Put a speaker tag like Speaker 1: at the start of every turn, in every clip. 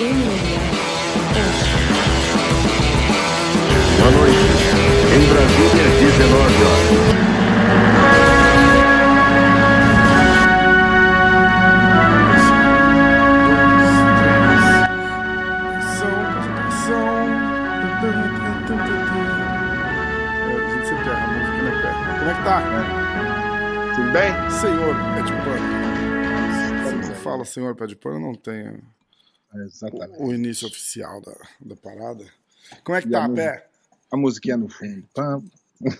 Speaker 1: Boa noite. Em Brasília, 19 horas.
Speaker 2: Atenção, concentração. É, A gente sempre erra a música, né, Pé? Como é que tá?
Speaker 3: Tudo bem?
Speaker 2: Senhor Pé de Pano. Você fala Senhor Pé de Pano, não tem
Speaker 3: Exatamente.
Speaker 2: o, o início oficial da, da parada. Como é que
Speaker 3: E a
Speaker 2: tá,
Speaker 3: música?
Speaker 2: Pé?
Speaker 3: A musiquinha no fundo. Pam.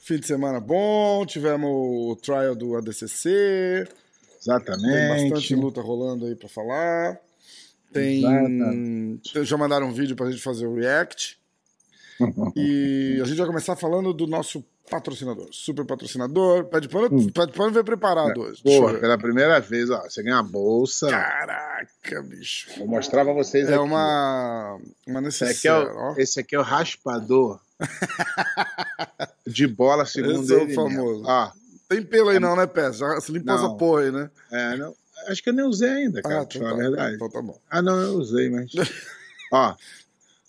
Speaker 2: Fim de semana bom, tivemos o trial do ADCC, tem
Speaker 3: Exatamente.
Speaker 2: bastante luta rolando aí pra falar. Tem.
Speaker 3: Exatamente.
Speaker 2: Já mandaram um vídeo pra gente fazer o react. E a gente vai começar falando do nosso patrocinador, super patrocinador. Pé de pano, pé de pano veio preparado hoje. Deixa eu
Speaker 3: Pô, pela primeira vez, ó, você ganha uma bolsa.
Speaker 2: Caraca, bicho.
Speaker 3: Vou mostrar pra vocês
Speaker 2: É
Speaker 3: aqui.
Speaker 2: uma, uma
Speaker 3: Esse aqui, é o, esse aqui é o raspador de bola, segundo
Speaker 2: Esse é o
Speaker 3: ele
Speaker 2: famoso.
Speaker 3: mesmo. Ó,
Speaker 2: Tem pelo aí não, né, Pé? Já você limpou essa porra aí, né?
Speaker 3: é, não, acho que eu nem usei ainda, cara,
Speaker 2: Ah, então tá.
Speaker 3: verdade.
Speaker 2: Então tá bom.
Speaker 3: Ah, não, eu usei, mas... ó,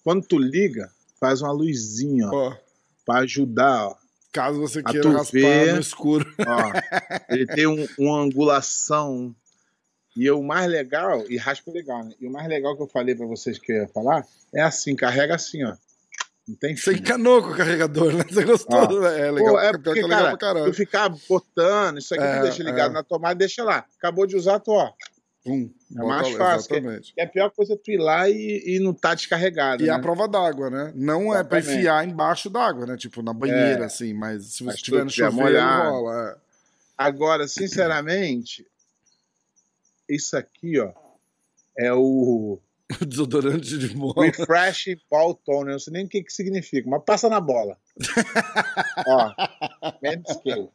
Speaker 3: quando tu liga, faz uma luzinha, ó,
Speaker 2: Ó,
Speaker 3: pra ajudar, ó.
Speaker 2: Caso você queira
Speaker 3: tu
Speaker 2: raspar
Speaker 3: ver.
Speaker 2: no escuro.
Speaker 3: Ó, ele tem um- uma angulação. E o mais legal, e raspa legal, né? E o mais legal que eu falei pra vocês que eu ia falar é assim, carrega assim, ó. Não tem
Speaker 2: Você encanou com o carregador, né? Você gostou?
Speaker 3: Ó.
Speaker 2: É legal,
Speaker 3: Pô, é porque,
Speaker 2: é legal
Speaker 3: cara,
Speaker 2: pra caralho.
Speaker 3: tu ficar botando, isso aqui
Speaker 2: É,
Speaker 3: tu deixa ligado
Speaker 2: é.
Speaker 3: na tomada, deixa lá. Acabou de usar, tu, ó.
Speaker 2: Pum,
Speaker 3: É mais fácil,
Speaker 2: Exatamente.
Speaker 3: E a pior coisa é tu ir lá e, e não tá descarregado.
Speaker 2: E
Speaker 3: né?
Speaker 2: a prova d'água, né? Não é pra
Speaker 3: Exatamente.
Speaker 2: enfiar embaixo d'água, né? Tipo, na banheira,
Speaker 3: É.
Speaker 2: assim. Mas se você estiver no chuveiro,
Speaker 3: molhado.
Speaker 2: rola. é.
Speaker 3: Agora, sinceramente, isso aqui, ó, é O
Speaker 2: desodorante de bola.
Speaker 3: Refresh Ball Toner. Eu não sei nem o que, que significa, mas passa na bola. Ó, Manscaped.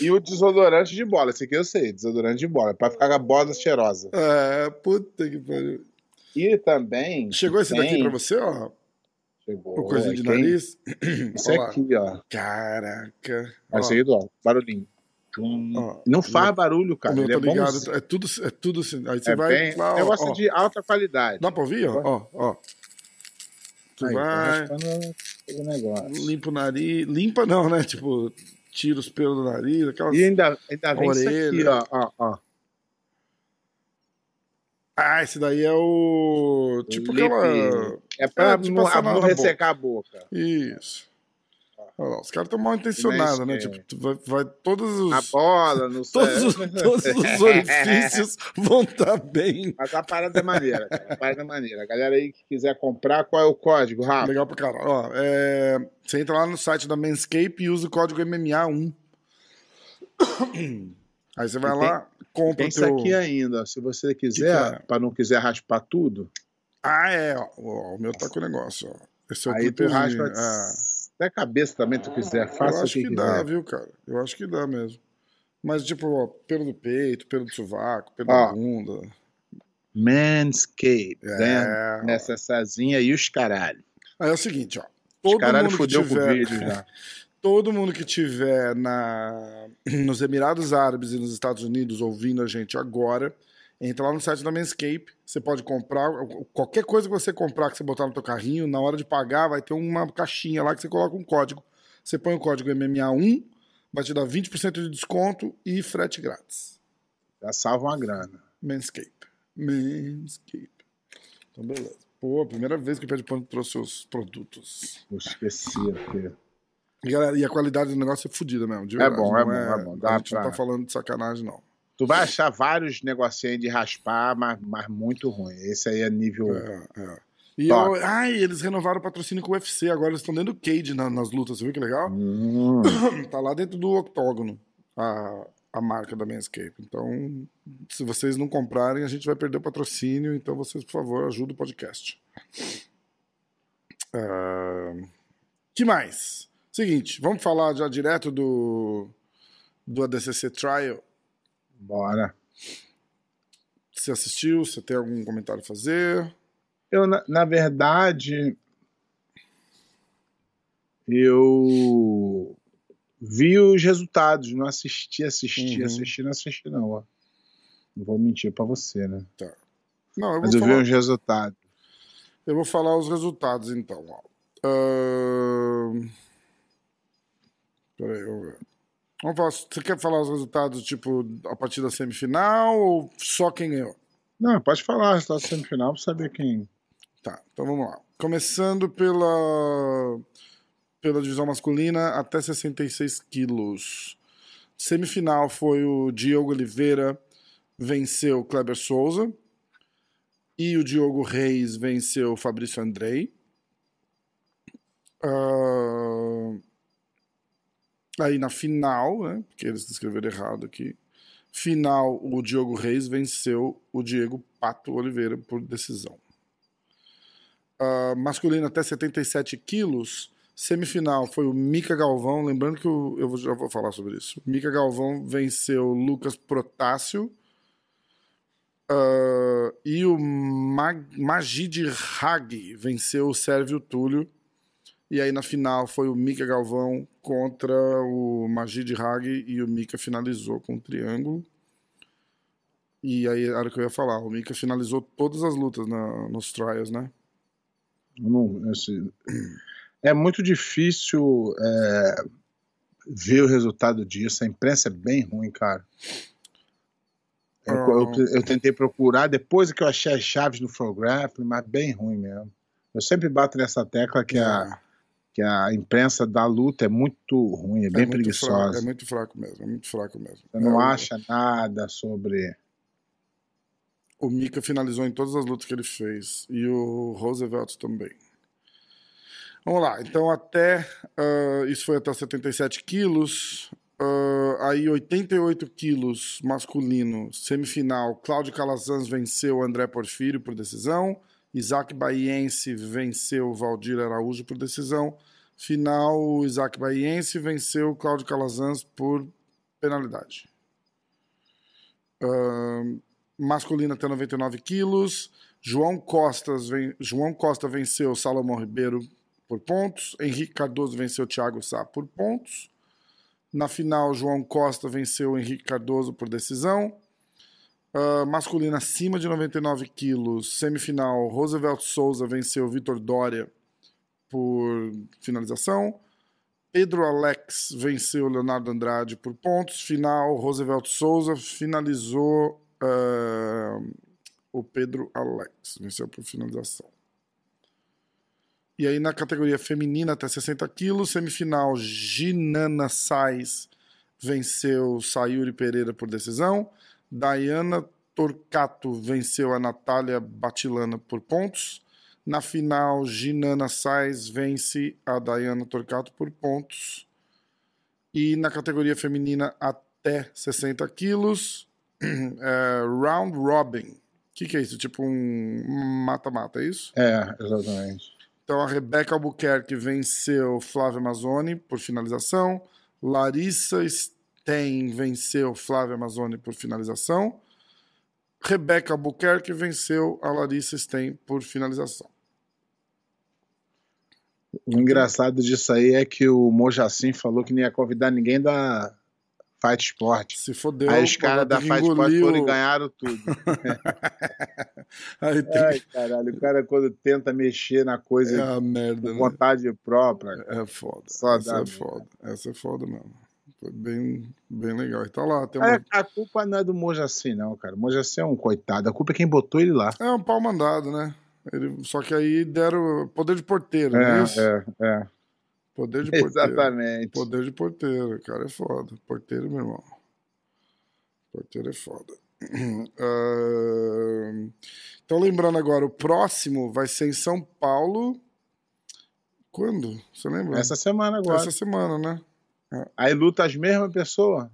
Speaker 3: E o desodorante de bola. Esse aqui eu sei, desodorante de bola. Pra ficar com a bola cheirosa.
Speaker 2: É, puta que pariu.
Speaker 3: E também.
Speaker 2: Chegou esse daqui
Speaker 3: tem-
Speaker 2: pra você, ó?
Speaker 3: Chegou.
Speaker 2: O coisinho de nariz. Lá.
Speaker 3: aqui, ó.
Speaker 2: Caraca.
Speaker 3: Esse aí, ó. Barulhinho. Tum.
Speaker 2: Ó,
Speaker 3: Não faz barulho, cara.
Speaker 2: meu
Speaker 3: Ele é bom.
Speaker 2: ligado. É tudo, é tudo assim. Aí você
Speaker 3: É
Speaker 2: vai.
Speaker 3: bem,
Speaker 2: lá, ó,
Speaker 3: negócio
Speaker 2: ó.
Speaker 3: de alta qualidade.
Speaker 2: Dá pra ouvir, ó? Ó, ó. Tu
Speaker 3: Aí, tá
Speaker 2: vai, limpa o nariz. Limpa não, né? Tipo, tira os pelos do nariz, aquelas.
Speaker 3: E ainda, ainda vem isso aqui,
Speaker 2: Orelha.
Speaker 3: ó. ó, ó.
Speaker 2: Ah, esse daí é o. Tipo
Speaker 3: Lip-
Speaker 2: aquela.
Speaker 3: É pra
Speaker 2: É, tipo
Speaker 3: não, não ressecar a boca.
Speaker 2: Isso. Lá, os caras estão mal intencionados, né?
Speaker 3: É.
Speaker 2: Tipo, vai, vai todos os.
Speaker 3: A bola, no
Speaker 2: Todos os, todos os orifícios vão estar bem.
Speaker 3: Mas a parada é maneira. cara. A parada é maneira. A galera aí que quiser comprar, qual é o código, Rafa?
Speaker 2: Legal pra caralho. Ó, é, você entra lá no site da Manscape e usa o código MMA1. Aí você vai
Speaker 3: tem-
Speaker 2: lá, compra
Speaker 3: Tem
Speaker 2: o
Speaker 3: isso aqui ainda. ó. Se você quiser,
Speaker 2: é?
Speaker 3: pra não quiser raspar tudo,
Speaker 2: Ah, é. Ó, o meu tá com o negócio. Ó. Esse é o
Speaker 3: aí tu raspa.
Speaker 2: É.
Speaker 3: Até cabeça também, tu quiser.
Speaker 2: Eu
Speaker 3: Faça o
Speaker 2: acho
Speaker 3: que,
Speaker 2: que,
Speaker 3: quiser.
Speaker 2: dá, viu, cara? Eu acho que dá mesmo. Mas, tipo, ó, pelo do peito, pelo do sovaco, pelo da bunda.
Speaker 3: Manscaped.
Speaker 2: É,
Speaker 3: né? Nessa sazinha e os caralho.
Speaker 2: Aí é o seguinte, ó.
Speaker 3: Os
Speaker 2: Todo
Speaker 3: caralho
Speaker 2: mundo que
Speaker 3: fudeu com o
Speaker 2: tiver,
Speaker 3: vídeo já.
Speaker 2: todo mundo que tiver na, nos Emirados Árabes e nos Estados Unidos ouvindo a gente agora, entra lá no site da Manscape. Você pode comprar qualquer coisa que você comprar que você botar no teu carrinho, na hora de pagar, vai ter uma caixinha lá que você coloca um código. Você põe o código MMA1, vai te dar 20% de desconto e frete grátis.
Speaker 3: Já salva uma grana.
Speaker 2: Manscape. Manscape. Então, beleza. Pô, primeira vez que o Pé de Pano trouxe os produtos.
Speaker 3: Eu esqueci aqui.
Speaker 2: E, galera, e a qualidade do negócio é fodida mesmo. de
Speaker 3: É bom,
Speaker 2: não
Speaker 3: é bom, é bom. Dá
Speaker 2: a gente não
Speaker 3: pra-
Speaker 2: tá falando de sacanagem, não.
Speaker 3: Tu vai achar vários negocinhos de raspar, mas, mas muito ruim. Esse aí é nível.
Speaker 2: É, é. E eu, ai, eles renovaram o patrocínio com o UFC. Agora eles estão dentro do cage na- nas lutas. Você viu que legal?
Speaker 3: Hum.
Speaker 2: Tá lá dentro do octógono a, a marca da Manscape. Então, se vocês não comprarem, a gente vai perder o patrocínio. Então, vocês, por favor, ajudem o podcast. Ah, que mais? Seguinte, vamos falar já direto do, do ADCC Trial.
Speaker 3: Bora.
Speaker 2: Você assistiu? Você tem algum comentário a fazer?
Speaker 3: Eu, na, na verdade, eu vi os resultados, não assisti, assisti,
Speaker 2: Uhum.
Speaker 3: assisti, não assisti, não. ó. Não vou mentir pra você, né?
Speaker 2: Não, eu
Speaker 3: Mas eu vi
Speaker 2: falar,
Speaker 3: uns resultados.
Speaker 2: eu vou falar os resultados então. ó. Ahn, Peraí, eu ver. Você quer falar os resultados, tipo, a partir da semifinal ou só quem ganhou?
Speaker 3: Não, pode falar, resultado semifinal pra saber quem.
Speaker 2: Tá, então vamos lá. Começando pela, pela divisão masculina até 66 quilos. Semifinal foi o Diogo Oliveira venceu o Kleber Souza. E o Diogo Reis venceu o Fabrício Andrei. Ah, aí na final, né? Porque eles escreveram errado aqui. Final, o Diogo Reis venceu o Diego Pato Oliveira por decisão. Ah, masculino até 77 quilos. Semifinal foi o Mica Galvão. Lembrando que eu, eu já vou falar sobre isso. Mica Galvão venceu Lucas Protássio. Ah, e o Mag Magid Hag venceu o Sérvio Túlio. E aí na final foi o Mika Galvão contra o Magid Hag e o Mika finalizou com um triângulo. E aí era o que eu ia falar. O Mika finalizou todas as lutas na- nos trials, né?
Speaker 3: Não- esse- é muito difícil é, ver o resultado disso. A imprensa é bem ruim, cara. Eu,
Speaker 2: Ah.
Speaker 3: eu- eu tentei procurar depois que eu achei as chaves no Flowgrappling, mas bem ruim mesmo. Eu sempre bato nessa tecla que a, que a imprensa da luta é muito ruim, é bem
Speaker 2: muito fraco,
Speaker 3: preguiçosa.
Speaker 2: é muito fraco mesmo, é muito fraco mesmo.
Speaker 3: Você não
Speaker 2: É,
Speaker 3: acha nada sobre.
Speaker 2: O Mika finalizou em todas as lutas que ele fez. E o Roosevelt também. Vamos lá. Então, até. ah, isso foi até 77 quilos. Ah, aí, 88 quilos masculino, semifinal. Cláudio Calazans venceu André Porfírio por decisão. Isaac Baiense venceu Valdir Araújo por decisão. Final, Isaac Baiense venceu Cláudio Calazans por penalidade. Ahn, masculino até 99 quilos. João, Costas ven- João Costa venceu Salomão Ribeiro por pontos. Henrique Cardoso venceu Thiago Sá por pontos. Na final, João Costa venceu Henrique Cardoso por decisão. Ah, masculino acima de 99 quilos. Semifinal, Roosevelt Souza venceu Vitor Dória por finalização. Pedro Alex venceu Leonardo Andrade por pontos. Final, Roosevelt Souza finalizou ah, o Pedro Alex. Venceu por finalização. E aí na categoria feminina até 60 quilos, semifinal, Ginana Sais venceu Sayuri Pereira por decisão. Dayana Torcato venceu a Natália Batilana por pontos. Na final, Ginana Sais vence a Dayana Torcato por pontos. E na categoria feminina até 60 quilos, é, Round Robin. O que, que é isso? Tipo um mata-mata, é isso?
Speaker 3: É, exatamente.
Speaker 2: Então a Rebeca Albuquerque venceu Flávia Amazoni por finalização. Larissa Stein venceu Flávia Amazoni por finalização. Rebeca Albuquerque venceu a Larissa Stein por finalização.
Speaker 3: O engraçado disso aí é que o Mojacin falou que não ia convidar ninguém da Fight Sport.
Speaker 2: Se fodeu.
Speaker 3: Aí os caras da
Speaker 2: tem
Speaker 3: Fight Sport foram e ganharam tudo.
Speaker 2: Aí tem
Speaker 3: Ai, caralho, o cara quando tenta mexer na.
Speaker 2: É
Speaker 3: coisa
Speaker 2: a merda,
Speaker 3: com
Speaker 2: né?
Speaker 3: vontade própria.
Speaker 2: É foda.
Speaker 3: Só
Speaker 2: Essa
Speaker 3: dá,
Speaker 2: é
Speaker 3: né?
Speaker 2: foda. Essa é foda mesmo. Foi bem, bem legal. E tá lá. Tem
Speaker 3: A,
Speaker 2: uma...
Speaker 3: a culpa não é do Mojacin, não, cara. O Mojacin é um coitado. A culpa é quem botou ele lá.
Speaker 2: É um pau mandado, né? Ele... Só que aí deram poder de porteiro, não é isso?
Speaker 3: é, é.
Speaker 2: Poder de porteiro.
Speaker 3: Exatamente.
Speaker 2: Poder de porteiro, cara, é foda. Porteiro, meu irmão. Porteiro é foda. Ah, Então, lembrando agora, o próximo vai ser em São Paulo. Quando? Você lembra?
Speaker 3: Essa semana agora.
Speaker 2: Essa semana, né?
Speaker 3: Aí luta as mesmas pessoas.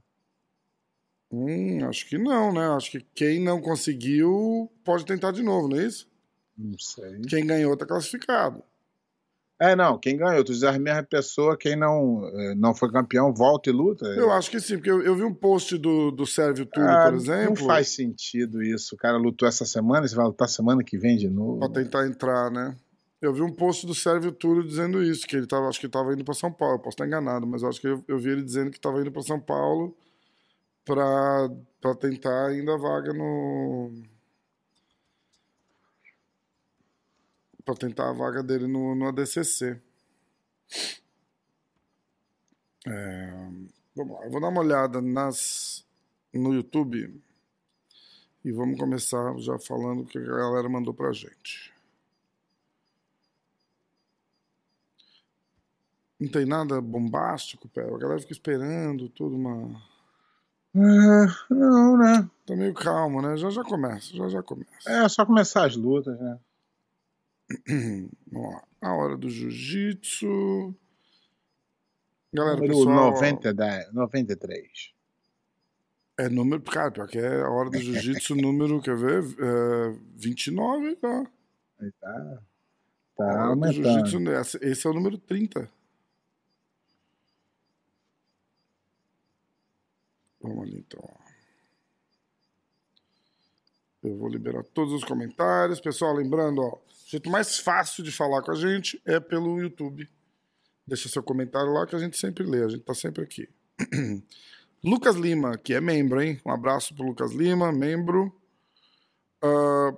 Speaker 2: Hum, acho que não, né? Acho que quem não conseguiu pode tentar de novo, não é isso?
Speaker 3: Não sei.
Speaker 2: Quem ganhou tá classificado.
Speaker 3: É, não, quem ganhou? Tu diz as mesmas pessoas, quem não, eh, não foi campeão, volta e luta.
Speaker 2: Eu acho que sim, porque eu, eu vi um post do, do Sérvio Túlio,
Speaker 3: Ah,
Speaker 2: por exemplo.
Speaker 3: Não faz sentido isso. O cara lutou essa semana, você vai lutar semana que vem de novo.
Speaker 2: Pra tentar entrar, né? Eu vi um post do Sérvio Túlio dizendo isso, que ele tava, acho que estava indo para São Paulo, eu posso estar enganado, mas eu acho que eu, eu vi ele dizendo que estava indo para São Paulo pra tentar ainda a vaga no. Pra tentar a vaga dele no, no ADCC. É, vamos lá, eu vou dar uma olhada nas, no YouTube e vamos começar já falando o que a galera mandou pra gente. Não tem nada bombástico, pé. A galera fica esperando, tudo uma.
Speaker 3: Ah, não, né?
Speaker 2: Tá meio calmo, né? Já já começa, já já começa.
Speaker 3: É só começar as lutas, né?
Speaker 2: Vamos lá. A hora do jiu-jitsu. Galera,
Speaker 3: Número
Speaker 2: pessoal.
Speaker 3: 90, da- 93.
Speaker 2: É número. Cara, pior que é a hora do jiu-jitsu número, quer ver? É, 29, tá?
Speaker 3: Aí tá. Tá aumentando.
Speaker 2: jiu-jitsu, esse é o número 30. Vamos ali então. Eu vou liberar todos os comentários. Pessoal, lembrando, ó, o jeito mais fácil de falar com a gente é pelo YouTube. Deixa seu comentário lá que a gente sempre lê, a gente tá sempre aqui. Lucas Lima, que é membro, hein? Um abraço pro Lucas Lima, membro. Ah,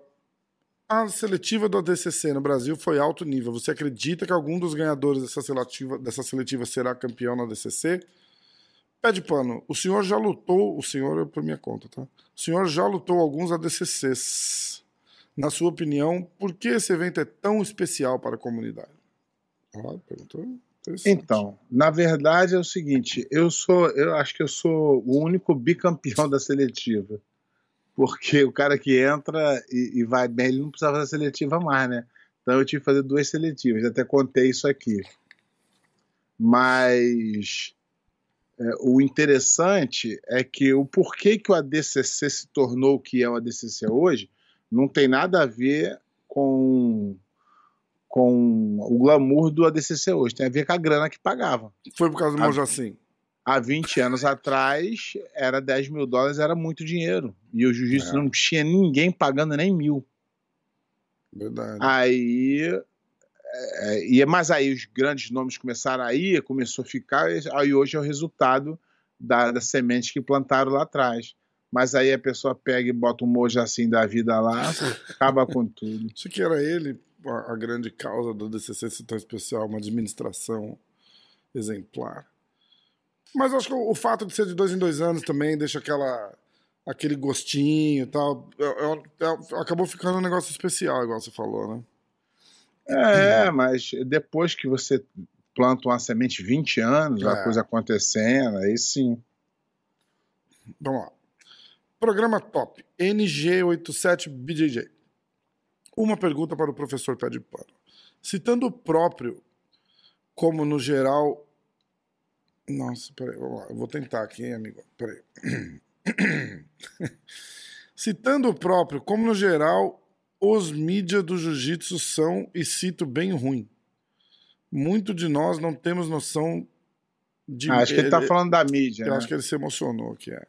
Speaker 2: a seletiva do ADCC no Brasil foi alto nível. Você acredita que algum dos ganhadores dessa seletiva, dessa seletiva será campeão na ADCC? Pé de pano, o senhor já lutou, o senhor é por minha conta, tá? O senhor já lutou alguns ADCCs. Na sua opinião, por que esse evento é tão especial para a comunidade? Ah, perguntou.
Speaker 3: Então, na verdade é o seguinte, eu sou, eu acho que eu sou o único bicampeão da seletiva. Porque o cara que entra e, e vai bem, ele não precisava da seletiva mais, né? Então eu tive que fazer duas seletivas, até contei isso aqui. Mas é, o interessante é que o porquê que o ADCC se tornou o que é o ADCC hoje não tem nada a ver com com o glamour do ADCC hoje, tem a ver com a grana que pagava.
Speaker 2: Foi por causa do. Mojacin.
Speaker 3: Há 20 anos atrás, era 10 mil dólares, era muito dinheiro. E o jiu-jitsu
Speaker 2: É.
Speaker 3: não tinha ninguém pagando nem mil.
Speaker 2: Verdade.
Speaker 3: Aí. É, e, mas aí os grandes nomes começaram a ir, começou a ficar, aí hoje é o resultado da, da semente que plantaram lá atrás. Mas aí a pessoa pega e bota um mojo assim da vida lá, acaba com tudo.
Speaker 2: Achei que era ele a, grande causa do DCC ser tão especial, uma administração exemplar. Mas acho que o, o fato de ser de dois em dois anos também deixa aquela aquele gostinho e tal. É- é- é- acabou ficando um negócio especial, igual você falou, né?
Speaker 3: É, mas depois que você planta uma semente 20 anos,
Speaker 2: É.
Speaker 3: a coisa acontecendo, aí sim.
Speaker 2: Vamos lá. Programa top. NG87BJJ. Uma pergunta para o professor Pé de Pano. Citando o próprio, como no geral. Nossa, peraí, vamos lá. Eu vou tentar aqui, hein, amigo? Peraí. Citando o próprio, como no geral, os mídias do jiu-jitsu são, e cito bem ruim. Muito de nós não temos noção de.
Speaker 3: Ah, acho que ele tá
Speaker 2: ele-
Speaker 3: falando da mídia,
Speaker 2: eu
Speaker 3: né?
Speaker 2: acho que ele se emocionou aqui. É.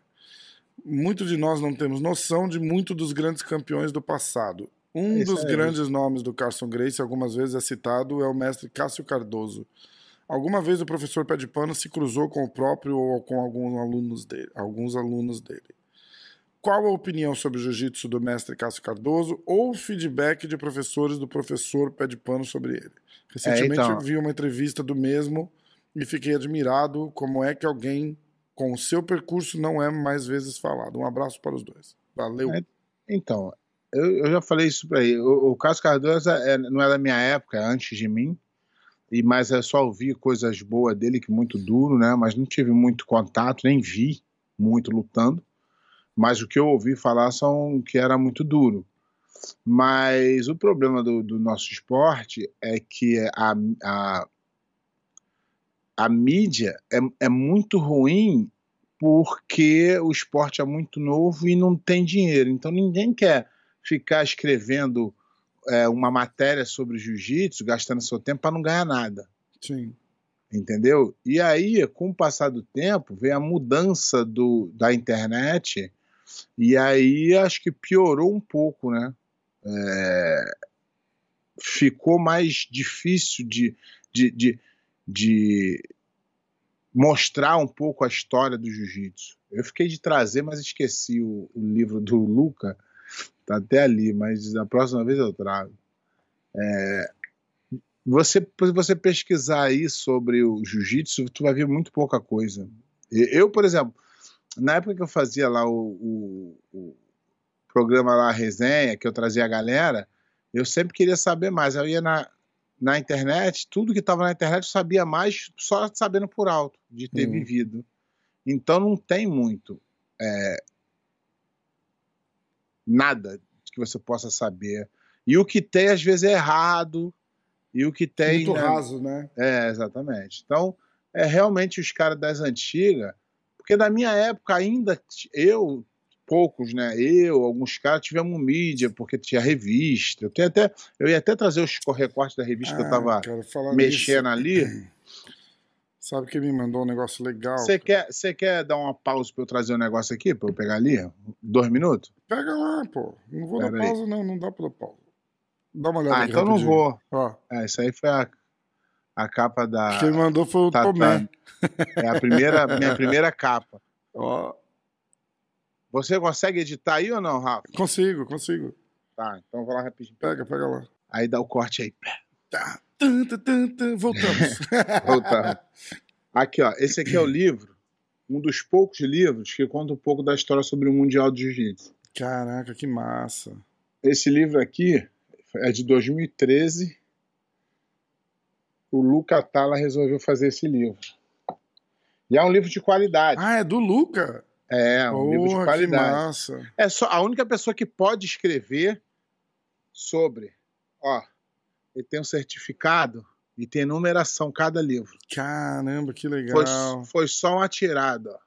Speaker 2: Muito de nós não temos noção de muito dos grandes campeões do passado. Um
Speaker 3: Isso
Speaker 2: dos
Speaker 3: aí.
Speaker 2: grandes nomes do Carson Grace, algumas vezes é citado, é o mestre Cássio Cardoso. Alguma vez o professor Pé de Pano se cruzou com o próprio ou com alguns alunos dele. Alguns alunos dele. Qual a opinião sobre o jiu-jitsu do mestre Cássio Cardoso ou feedback de professores do professor Pé de Pano sobre ele? Recentemente
Speaker 3: então.
Speaker 2: eu vi uma entrevista do mesmo e fiquei admirado como é que alguém com o seu percurso não é mais vezes falado. Um abraço para os dois. Valeu.
Speaker 3: É. Então, eu, eu já falei isso pra ele. O, o Cássio Cardoso é- não é da minha época, é antes de mim. E, mas eu só ouvi coisas boas dele, que muito duro, né? Mas não tive muito contato, nem vi muito lutando. Mas o que eu ouvi falar são que era muito duro. Mas o problema do, do nosso esporte é que a, a, a mídia é, é muito ruim porque o esporte é muito novo e não tem dinheiro. Então ninguém quer ficar escrevendo é, uma matéria sobre jiu-jitsu, gastando seu tempo para não ganhar nada.
Speaker 2: Sim.
Speaker 3: Entendeu? E aí, com o passar do tempo, veio a mudança do, da internet, e aí acho que piorou um pouco, né? É, ficou mais difícil de, de, de, de mostrar um pouco a história do jiu-jitsu. Eu fiquei de trazer, mas esqueci o, o livro do Luca. Tá até ali, mas da próxima vez eu trago. É, você, você pesquisar aí sobre o jiu-jitsu, tu vai ver muito pouca coisa. Eu, por exemplo, na época que eu fazia lá o, o, o programa lá, a resenha, que eu trazia a galera, eu sempre queria saber mais. Eu ia na, na internet, tudo que estava na internet eu sabia mais só sabendo por alto, de ter uhum. vivido. Então não tem muito é, nada que você possa saber. E o que tem, às vezes, é errado. E o que tem.
Speaker 2: Muito né? raso, né?
Speaker 3: É, exatamente. Então, é realmente os caras das antigas. Porque na minha época, ainda eu, poucos, né? Eu, alguns caras tivemos mídia, porque tinha revista. Eu, tenho até, eu ia até trazer os recortes da revista ah, que eu ah, tava mexendo ali.
Speaker 2: Sabe que me mandou um negócio legal?
Speaker 3: Você quer, quer dar uma pausa para eu trazer um negócio aqui, para eu pegar ali? Dois minutos?
Speaker 2: Pega lá, pô. Não vou Pera dar pausa, aí. não. Não dá para dar pausa. Dá uma olhada
Speaker 3: Ah, então
Speaker 2: rapidinho.
Speaker 3: não vou. Ó. É, isso aí foi a, a capa da.
Speaker 2: Quem mandou foi o. Tomé.
Speaker 3: É a primeira, minha primeira capa.
Speaker 2: Ó.
Speaker 3: Você consegue editar aí ou não, Rafa?
Speaker 2: Consigo, consigo.
Speaker 3: Tá, então vou lá rapidinho.
Speaker 2: Pega, pega lá.
Speaker 3: Aí dá o corte aí.
Speaker 2: Tá. Voltamos.
Speaker 3: Voltamos. Aqui, ó. Esse aqui é o livro, um dos poucos livros que conta um pouco da história sobre o Mundial de Jiu-Jitsu.
Speaker 2: Caraca, que massa.
Speaker 3: Esse livro aqui é de 2013. O Luca Tala resolveu fazer esse livro. E é um livro de qualidade.
Speaker 2: Ah, é do Luca?
Speaker 3: É, um Porra, livro de qualidade.
Speaker 2: Que massa.
Speaker 3: É só a única pessoa que pode escrever sobre. Ó, ele tem um certificado e tem numeração cada livro.
Speaker 2: Caramba, que legal.
Speaker 3: Foi, foi só uma tirada.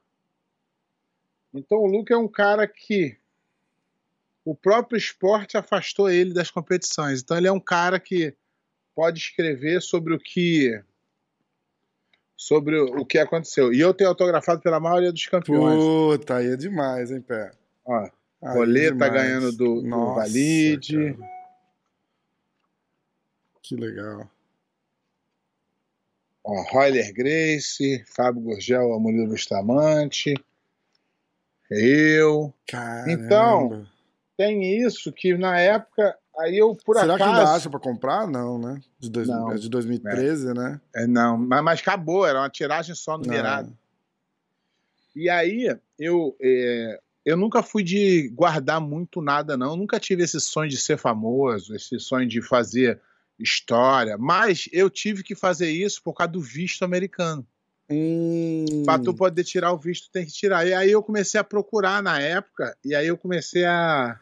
Speaker 3: Então o Luca é um cara que o próprio esporte afastou ele das competições. Então ele é um cara que pode escrever sobre o que sobre o que aconteceu. E eu tenho autografado pela maioria dos campeões.
Speaker 2: Puta, aí é demais, hein, Pé?
Speaker 3: Ó, Roleta é ganhando do, do Valide. Cara.
Speaker 2: Que legal.
Speaker 3: Ó, Royler Grace, Fábio Gurgel, Murilo Bustamante, eu.
Speaker 2: Caramba.
Speaker 3: Então, tem isso que na época, aí eu por
Speaker 2: Será
Speaker 3: acaso...
Speaker 2: Será que ainda acha pra comprar? Não, né? De, dois, não, é de 2013,
Speaker 3: é.
Speaker 2: né?
Speaker 3: É, não, mas, mas acabou, era uma tiragem só numerada. E aí, eu, é, eu nunca fui de guardar muito nada, não. Eu nunca tive esse sonho de ser famoso, esse sonho de fazer história, mas eu tive que fazer isso por causa do visto americano.
Speaker 2: Hum.
Speaker 3: Para tu poder tirar o visto, tem que tirar. E aí eu comecei a procurar na época, e aí eu comecei a.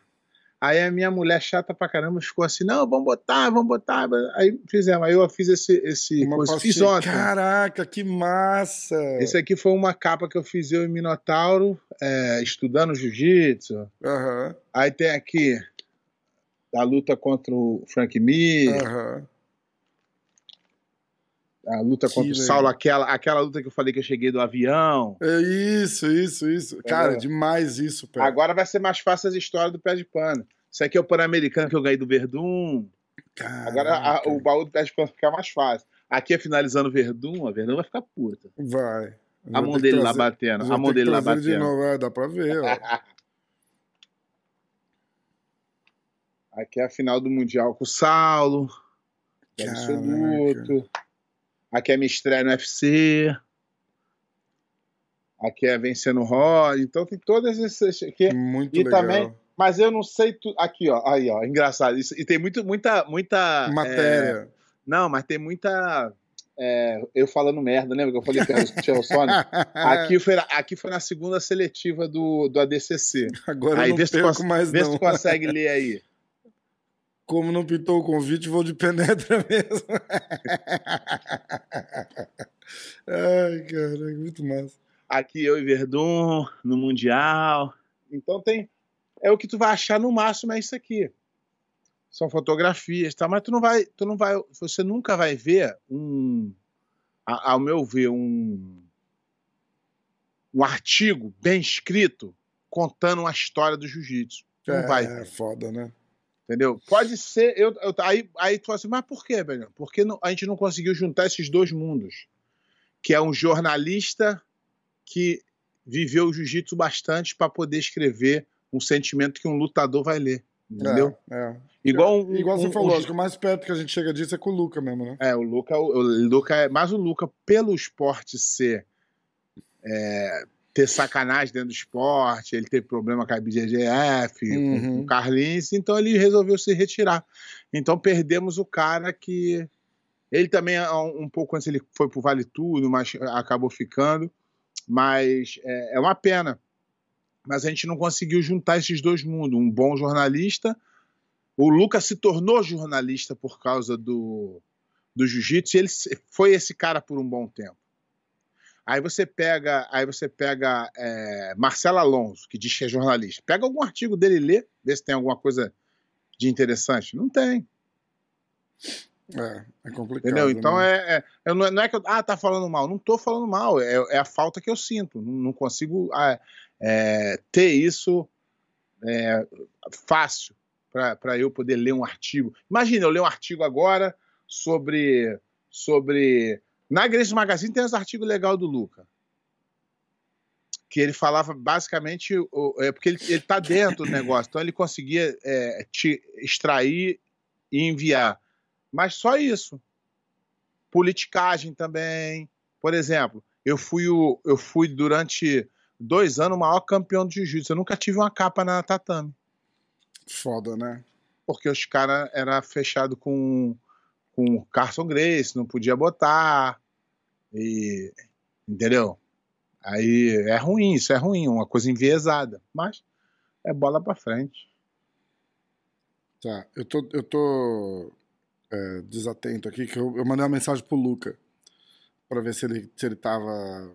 Speaker 3: Aí a minha mulher chata pra caramba ficou assim: não, vamos botar, vamos botar. Aí fizemos. Aí eu fiz esse. esse coisa, fiz ontem.
Speaker 2: Caraca, que massa!
Speaker 3: Esse aqui foi uma capa que eu fiz eu e Minotauro, é, estudando jiu-jitsu.
Speaker 2: Uhum.
Speaker 3: Aí tem aqui da luta contra o Frank Mir.
Speaker 2: Uhum.
Speaker 3: A luta contra o Saulo, aquela, aquela luta que eu falei que eu cheguei do avião.
Speaker 2: É isso, isso, isso. É Cara, demais isso, pé.
Speaker 3: Agora vai ser mais fácil as histórias do pé de pano. Isso aqui é o Pan-Americano que eu ganhei do Verdun.
Speaker 2: Caraca.
Speaker 3: Agora a, o baú do pé de pano fica mais fácil. Aqui é finalizando o Verdun, a Verdun vai ficar puta.
Speaker 2: Vai.
Speaker 3: A mão dele trazer, lá batendo. A mão dele lá batendo. De novo,
Speaker 2: é, dá pra ver, ó.
Speaker 3: Aqui é a final do Mundial com o Saulo. Absoluto. Aqui é minha estreia no UFC. Aqui é vencendo o Roy. Então tem todas essas aqui.
Speaker 2: Muito
Speaker 3: e
Speaker 2: legal.
Speaker 3: também, mas eu não sei tu... aqui, ó, aí, ó, engraçado isso. E tem muito, muita, muita
Speaker 2: matéria.
Speaker 3: É... Não, mas tem muita é, eu falando merda, lembra que eu falei que era o Sony? aqui, foi, aqui foi na segunda seletiva do, do ADCC.
Speaker 2: Agora aí, eu não perco mais
Speaker 3: vê
Speaker 2: não.
Speaker 3: se consegue ler aí.
Speaker 2: Como não pintou o convite, vou de penetra mesmo. Ai, cara, muito massa.
Speaker 3: Aqui eu e Verdun, no Mundial. Então tem. É o que tu vai achar no máximo, é isso aqui. São fotografias, tá? Mas tu não vai. Tu não vai. Você nunca vai ver um. Ao meu ver, um. Um artigo bem escrito contando uma história do jiu-jitsu. Não
Speaker 2: é,
Speaker 3: vai.
Speaker 2: É foda, né?
Speaker 3: Entendeu? Pode ser. Eu, eu, aí, aí tu fala assim, mas por quê, velho? Porque não, a gente não conseguiu juntar esses dois mundos. Que é um jornalista que viveu o jiu-jitsu bastante para poder escrever um sentimento que um lutador vai ler. Entendeu?
Speaker 2: É, é.
Speaker 3: Igual, um,
Speaker 2: Igual você
Speaker 3: um-
Speaker 2: falou,
Speaker 3: um-
Speaker 2: acho que o mais perto que a gente chega disso é com o Luca mesmo, né?
Speaker 3: É, o Luca, o, o Luca é. Mas o Luca, pelo esporte ser. é, ter sacanagem dentro do esporte, ele teve problema com a com,
Speaker 2: Uhum.
Speaker 3: com o Carlinhos, então ele resolveu se retirar. Então perdemos o cara que. Ele também, é um pouco antes, ele foi pro Vale Tudo, mas acabou ficando. Mas é, é uma pena. Mas a gente não conseguiu juntar esses dois mundos. Um bom jornalista. O Lucas se tornou jornalista por causa do, do jiu-jitsu e ele foi esse cara por um bom tempo. Aí você pega, aí você pega é, Marcelo Alonso, que diz que é jornalista. Pega algum artigo dele e lê, vê se tem alguma coisa de interessante. Não tem.
Speaker 2: É, é complicado.
Speaker 3: Entendeu? Então
Speaker 2: né?
Speaker 3: é, é- não, é- não é que eu. Ah, tá falando mal. Não tô falando mal. É, é a falta que eu sinto. Não, não consigo ah, é, ter isso é, fácil para eu poder ler um artigo. Imagina, eu ler um artigo agora sobre. sobre na Grace Magazine tem uns artigos legais do Luca. Que ele falava basicamente. É porque ele, ele tá dentro do negócio. Então ele conseguia é, te extrair e enviar. Mas só isso. Politicagem também. Por exemplo, eu fui, o, eu fui durante dois anos o maior campeão de jiu-jitsu. Eu nunca tive uma capa na tatame.
Speaker 2: Foda, né?
Speaker 3: Porque os caras eram fechados com, com Carson Grace, não podia botar. E, entendeu? Aí é ruim, isso é ruim, uma coisa enviesada. Mas é bola pra frente.
Speaker 2: Tá, eu tô, eu tô é, desatento aqui, que eu, eu mandei uma mensagem pro Luca pra ver se ele, se ele tava.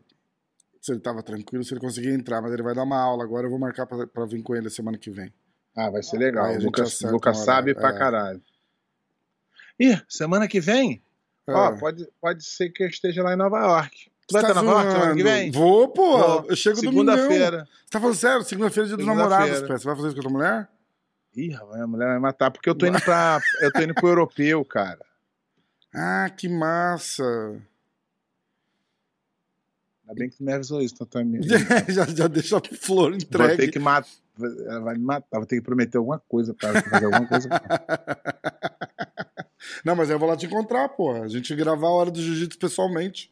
Speaker 2: Se ele tava tranquilo, se ele conseguia entrar, mas ele vai dar uma aula agora, eu vou marcar pra, pra vir com ele semana que vem.
Speaker 3: Ah, vai ser legal.
Speaker 2: Aí
Speaker 3: O Lucas
Speaker 2: um
Speaker 3: sabe pra
Speaker 2: é.
Speaker 3: caralho. Ih, semana que vem? Ó,
Speaker 2: É.
Speaker 3: pode, pode ser que eu esteja lá em Nova York. Tu vai
Speaker 2: Você
Speaker 3: estar
Speaker 2: tá
Speaker 3: em Nova York semana que vem?
Speaker 2: Vou, pô.
Speaker 3: Vou.
Speaker 2: Eu chego domingo.
Speaker 3: Segunda-feira.
Speaker 2: Você tá falando sério? Segunda-feira é dia dos
Speaker 3: Segunda-feira.
Speaker 2: namorados. Você vai fazer isso com a tua mulher?
Speaker 3: Ih, rapaz, a mulher vai matar, porque eu tô indo pra. eu tô indo pro europeu, cara.
Speaker 2: Ah, que massa.
Speaker 3: Ainda bem que tu me avisou isso, então me...
Speaker 2: já, já deixa a flor
Speaker 3: Vou ter
Speaker 2: entregue.
Speaker 3: que matar. Ela vai me matar, vou ter que prometer alguma coisa pra fazer alguma coisa.
Speaker 2: Não, mas aí eu vou lá te encontrar, pô. A gente gravar a hora do jiu-jitsu pessoalmente.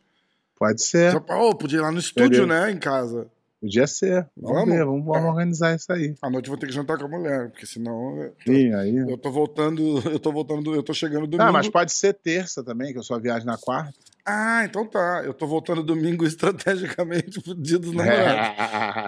Speaker 3: Pode ser,
Speaker 2: Já- Ô, podia ir lá no estúdio,
Speaker 3: Entendeu?
Speaker 2: né? Em casa.
Speaker 3: podia ser. Vamos,
Speaker 2: Vamos?
Speaker 3: ver, vamos, vamos
Speaker 2: É.
Speaker 3: organizar isso aí.
Speaker 2: À noite eu vou ter que jantar com a mulher, porque senão. eu
Speaker 3: Sim, aí.
Speaker 2: Eu tô voltando, eu tô voltando, eu tô chegando domingo.
Speaker 3: Ah, mas pode ser terça também, que eu só viajo na quarta.
Speaker 2: Ah, então tá. Eu tô voltando domingo estrategicamente pro dia dos namorados.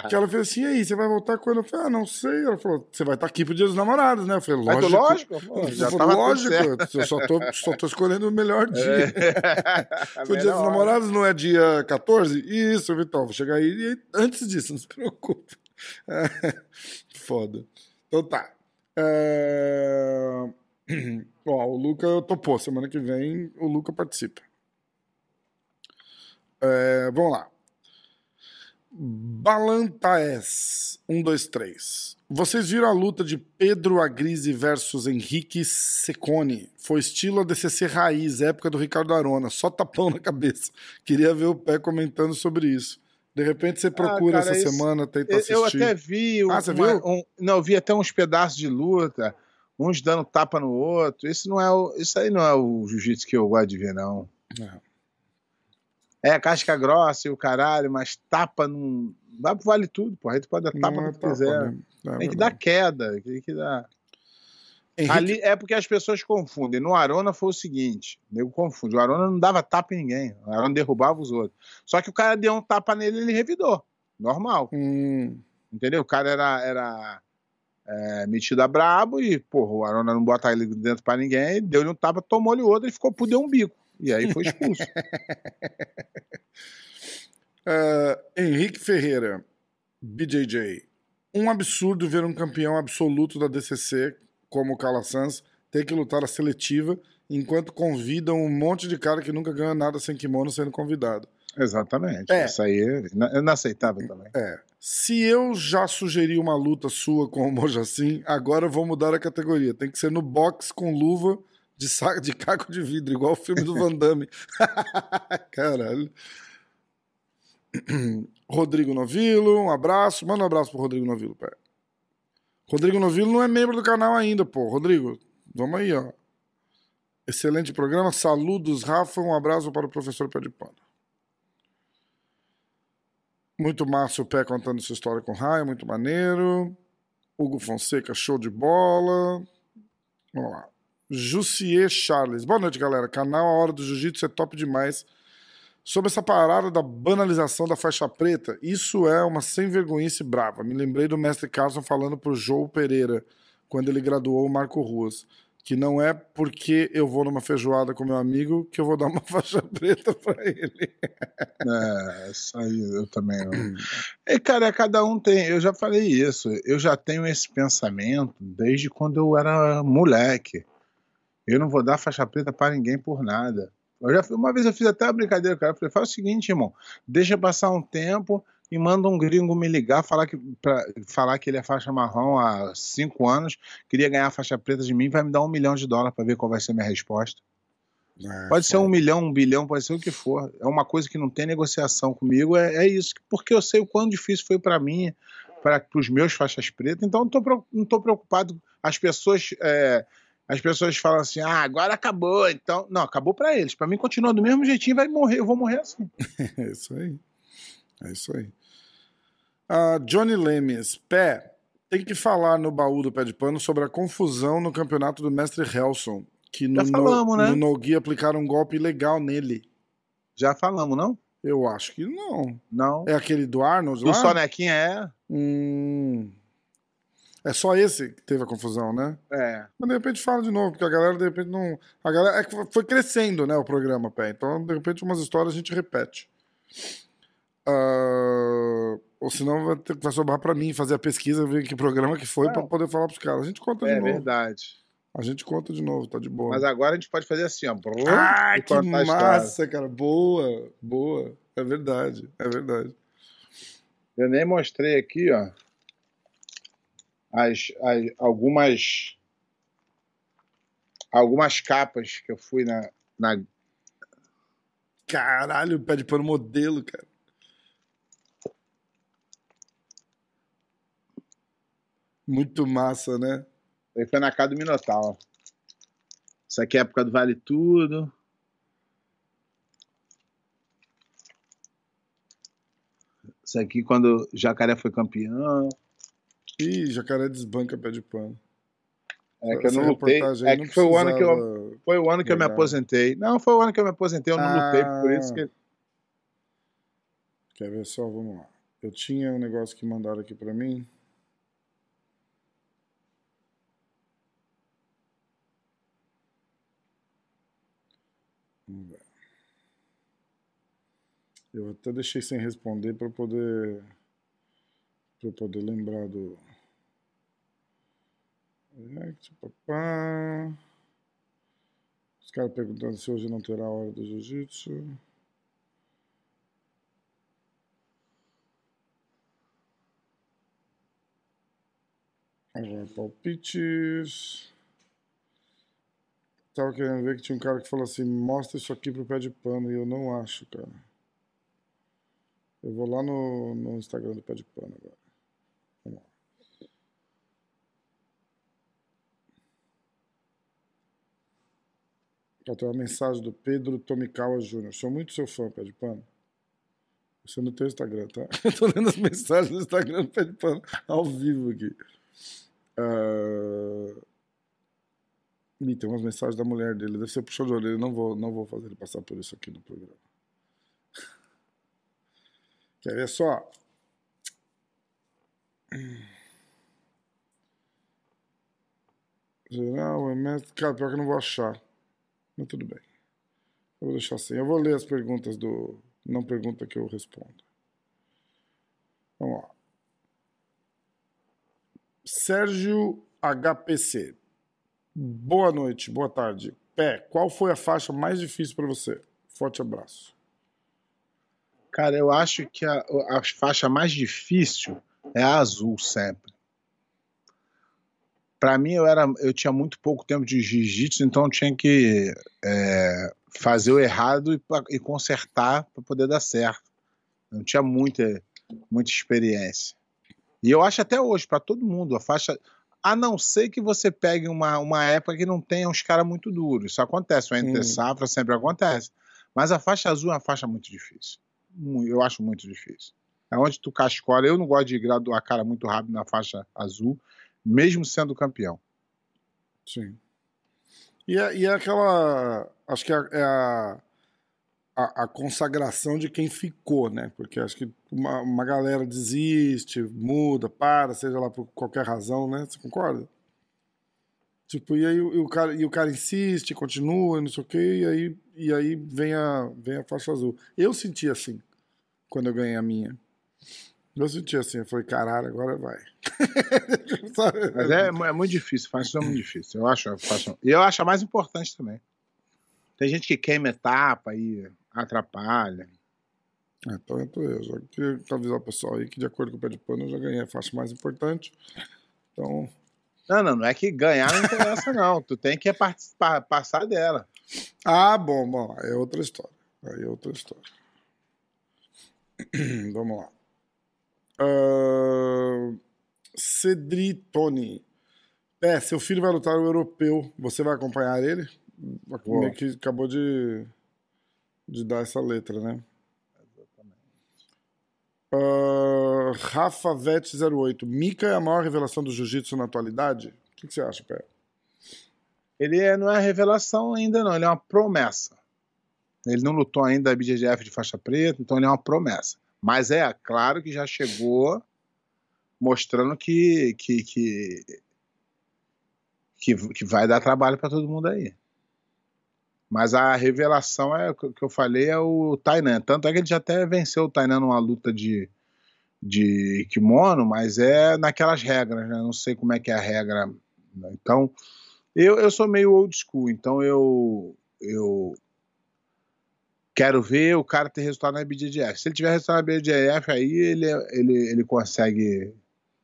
Speaker 2: Que ela fez assim, e aí, você vai voltar quando? Eu falei, ah, não sei. Ela falou, você vai estar aqui pro dia dos namorados, né? Eu falei,
Speaker 3: Mas
Speaker 2: lógico.
Speaker 3: lógico, pô, já
Speaker 2: falei, lógico, eu só tô, só tô escolhendo o melhor dia.
Speaker 3: É.
Speaker 2: O dia dos namorados não é dia 14? Isso, Vitão, vou chegar aí e antes disso, não se preocupe. É, Foda. Então tá. É... Ó, o Luca topou. Semana que vem o Luca participa. É, vamos lá. Balantaes. 1, 2, 3. Vocês viram a luta de Pedro Agrise versus Henrique Secone? Foi estilo ADCC raiz, época do Ricardo Arona, só tapão na cabeça. Queria ver o pé comentando sobre isso. De repente você procura
Speaker 3: Ah, cara,
Speaker 2: essa
Speaker 3: isso-
Speaker 2: semana, tenta assistir.
Speaker 3: eu até vi.
Speaker 2: Ah, você viu?
Speaker 3: um- não, eu vi até uns pedaços de luta, uns dando tapa no outro. Isso não é o, isso aí não é o jiu-jitsu que eu gosto de ver, não. É, casca grossa e o caralho, mas tapa não. Dá pro vale tudo, porra. Aí tu pode dar tapa
Speaker 2: é
Speaker 3: que
Speaker 2: tapa,
Speaker 3: quiser.
Speaker 2: né? É
Speaker 3: Tem que
Speaker 2: verdade.
Speaker 3: dar queda, tem que dar.
Speaker 2: Henrique-
Speaker 3: Ali é porque as pessoas confundem. No Arona foi o seguinte: o nego confunde. O Arona não dava tapa em ninguém. O Arona derrubava os outros. Só que o cara deu um tapa nele e ele revidou. Normal.
Speaker 2: Hum,
Speaker 3: Entendeu? O cara era, era é, metido a brabo e, porra, o Arona não bota ele dentro pra ninguém, deu-lhe um tapa, tomou-lhe outro e ficou por deu um bico. E aí foi expulso.
Speaker 2: é, Henrique Ferreira, BJJ. Um absurdo ver um campeão absoluto da DCC, como o Carla Sanz, ter que lutar a seletiva, enquanto convidam um monte de cara que nunca ganha nada sem kimono sendo convidado.
Speaker 3: Exatamente.
Speaker 2: É.
Speaker 3: Isso aí é ina- inaceitável também.
Speaker 2: É. Se eu já sugeri uma luta sua com o Mojacin, agora eu vou mudar a categoria. Tem que ser no box com luva de, saco, de caco de vidro, igual o filme do Van Damme. Caralho. Rodrigo Novilo, um abraço. Manda um abraço pro Rodrigo Novilo, pé. Rodrigo Novilo não é membro do canal ainda, pô. Rodrigo, vamos aí, ó. Excelente programa. Saludos, Rafa. Um abraço para o professor Pé de Pano. Muito massa o Pé contando essa história com o Raio, muito maneiro. Hugo Fonseca, show de bola. Vamos lá. Jussier Charles. Boa noite, galera. Canal A Hora do Jiu-Jitsu é top demais. Sobre essa parada da banalização da faixa preta, isso é uma sem vergonhice brava. Me lembrei do mestre Carson falando pro João Pereira, quando ele graduou o Marco Ruas, que não é porque eu vou numa feijoada com meu amigo que eu vou dar uma faixa preta para ele.
Speaker 3: É, isso aí eu também. E, cara, cada um tem. Eu já falei isso. Eu já tenho esse pensamento desde quando eu era moleque. Eu não vou dar faixa preta para ninguém por nada. Eu já, uma vez eu fiz até uma brincadeira, cara. Eu falei, faz o seguinte, irmão, deixa passar um tempo e manda um gringo me ligar, falar que, pra, falar que ele é faixa marrom há cinco anos, queria ganhar a faixa preta de mim, vai me dar um milhão de dólares para ver qual vai ser a minha resposta. É, pode ser um milhão, um bilhão, pode ser o que for. É uma coisa que não tem negociação comigo, é, é isso. Porque eu sei o quão difícil foi para mim, para os meus faixas pretas, então não tô preocupado. As pessoas. É, as pessoas falam assim: ah, agora acabou, então. Não, acabou para eles. Para mim, continua do mesmo jeitinho, vai morrer, eu vou morrer assim.
Speaker 2: é isso aí. É isso aí. Uh, Johnny Lemes, pé, tem que falar no baú do pé de pano sobre a confusão no campeonato do mestre Helson, que no,
Speaker 3: Já falamos,
Speaker 2: no,
Speaker 3: né?
Speaker 2: no Nogi aplicaram um golpe legal nele.
Speaker 3: Já falamos, não?
Speaker 2: Eu acho que não.
Speaker 3: Não.
Speaker 2: É aquele do Arnold
Speaker 3: Do
Speaker 2: lá?
Speaker 3: Sonequinha é.
Speaker 2: Hum. É só esse que teve a confusão, né?
Speaker 3: É.
Speaker 2: Mas de repente fala de novo, porque a galera de repente não. A galera é que foi crescendo, né, o programa, pé. Então, de repente, umas histórias a gente repete. Ah, ou senão vai, ter, vai sobrar pra mim fazer a pesquisa, ver que programa que foi,
Speaker 3: Não.
Speaker 2: pra poder falar pros caras. A gente conta de
Speaker 3: É
Speaker 2: novo.
Speaker 3: verdade.
Speaker 2: A gente conta de novo, tá de boa.
Speaker 3: Mas agora a gente pode fazer assim, ó. brum,
Speaker 2: Ah, que massa, cara. Boa, boa. É verdade, é verdade.
Speaker 3: Eu nem mostrei aqui, ó. As, as, algumas. Algumas capas que eu fui na. na
Speaker 2: Caralho, pé de pano modelo, cara. Muito massa, né?
Speaker 3: aí foi na casa do Minotauro. Isso aqui é a época do Vale Tudo. Isso aqui quando o Jacaré foi campeão.
Speaker 2: Ih, jacaré desbanca pé de pano.
Speaker 3: É que eu não lutei. É que foi o ano que eu, foi o ano que eu me aposentei. Não, foi o ano que eu me aposentei, eu não lutei, por isso que.
Speaker 2: Quer ver só? Vamos lá. Eu tinha um negócio que mandaram aqui pra mim. Vamos ver. Eu até deixei sem responder para poder para eu poder lembrar do Papá. Os caras perguntando se hoje não terá a hora do jiu-jitsu. Agora, palpites. Tava querendo ver que tinha um cara que falou assim: mostra isso aqui pro pé de pano. E eu não acho, cara. Eu vou lá no, no Instagram do pé de pano agora. Ó, tem uma mensagem do Pedro Tomikawa Júnior. Sou muito seu fã, pé de pano. Isso é no teu Instagram, tá? Eu tô lendo as mensagens do Instagram do pé de pano ao vivo aqui. Ah, Ih, tem umas mensagens da mulher dele. Deve ser puxou de orelha. Não vou, não vou fazer ele passar por isso aqui no programa. Quer ver só? Geral, MS. Cara, pior que eu não vou achar. Mas tudo bem. Eu vou deixar assim. Eu vou ler as perguntas do. Não pergunta que eu respondo. Vamos lá. Sérgio HPC. Boa noite, boa tarde. Pé, qual foi a faixa mais difícil para você? Forte abraço.
Speaker 3: Cara, eu acho que a, a faixa mais difícil é a azul sempre. Para mim, eu, era, eu tinha muito pouco tempo de jiu-jitsu, então eu tinha que é, fazer o errado e, e consertar para poder dar certo. Não tinha muita. muita experiência. E eu acho até hoje, para todo mundo, a faixa. A não ser que você pegue uma, uma época que não tenha uns caras muito duros. Isso acontece, o entre safra sempre acontece. Mas a faixa azul é uma faixa muito difícil. Eu acho muito difícil. É onde tu cascola. Eu não gosto de graduar cara muito rápido na faixa azul, mesmo sendo campeão.
Speaker 2: Sim. E é, e é aquela. Acho que é, é a, a, a consagração de quem ficou, né? Porque acho que uma, uma galera desiste, muda, para, seja lá por qualquer razão, né? Você concorda? Tipo, e aí e o cara, e o cara insiste, continua, não sei o quê, e aí, e aí vem, a, vem a faixa azul. Eu senti assim, quando eu ganhei a minha. Eu senti assim, falei, caralho, agora vai.
Speaker 3: Mas é, é muito difícil, faixa é muito difícil. Eu acho faixa. E eu acho a mais importante também. Tem gente que queima etapa e atrapalha.
Speaker 2: É, Então eu tô eu. Já queria avisar o pessoal aí que, de acordo com o pé de pano, eu já ganhei a faixa mais importante. Então,
Speaker 3: Não, não, não é que ganhar não interessa, não. Tu tem que participar, passar dela.
Speaker 2: Ah, bom, bom, é outra história. Aí é outra história. Vamos lá. Uh, Cedri Tony. É, seu filho vai lutar o europeu. Você vai acompanhar ele? Meio que acabou de, de dar essa letra, né? Uh, Rafa Vet 08. Mika é a maior revelação do jiu-jitsu na atualidade? O que, que você acha, Pé?
Speaker 3: Ele é- não é revelação ainda, não. Ele é uma promessa. Ele não lutou ainda a BJJF de faixa preta, então ele é uma promessa. Mas é claro que já chegou mostrando que que, que, que, que vai dar trabalho para todo mundo aí. Mas a revelação é o que eu falei é o Tainan. Tanto é que ele já até venceu o Tainan numa luta de, de kimono, mas é naquelas regras, né? Não sei como é que é a regra. né? Então, eu, eu sou meio old school, então eu, eu quero ver o cara ter resultado na BJJF. Se ele tiver resultado na BJJF, aí ele, ele, ele consegue.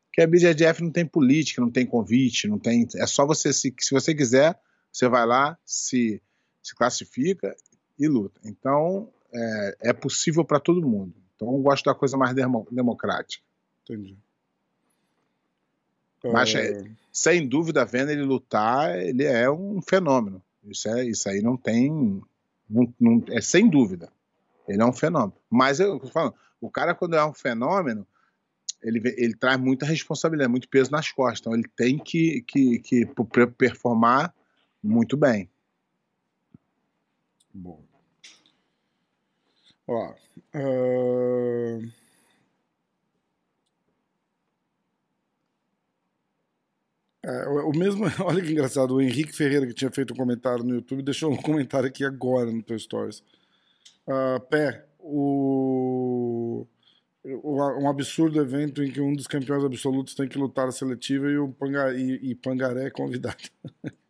Speaker 3: Porque a BJJF não tem política, não tem convite, não tem. É só você, se, se você quiser, você vai lá, se, se classifica e luta. Então, é, é possível para todo mundo. Então, eu gosto da coisa mais demo- democrática.
Speaker 2: Entendi.
Speaker 3: Mas
Speaker 2: Uh,
Speaker 3: é- sem dúvida, vendo ele lutar, ele é um fenômeno. Isso, é, isso aí não tem. Não- não- é sem dúvida. Ele é um fenômeno. Mas eu tô falando, o cara, quando é um fenômeno, ele, ele traz muita responsabilidade, muito peso nas costas. Então ele tem que, que, que per- performar muito bem.
Speaker 2: Bom. Ó. ahn, é, o mesmo, olha que engraçado, o Henrique Ferreira, que tinha feito um comentário no YouTube, deixou um comentário aqui agora no teu Stories. Ah, Pé, o, o- um absurdo evento em que um dos campeões absolutos tem que lutar a seletiva e o Panga, e, e Pangaré é convidado.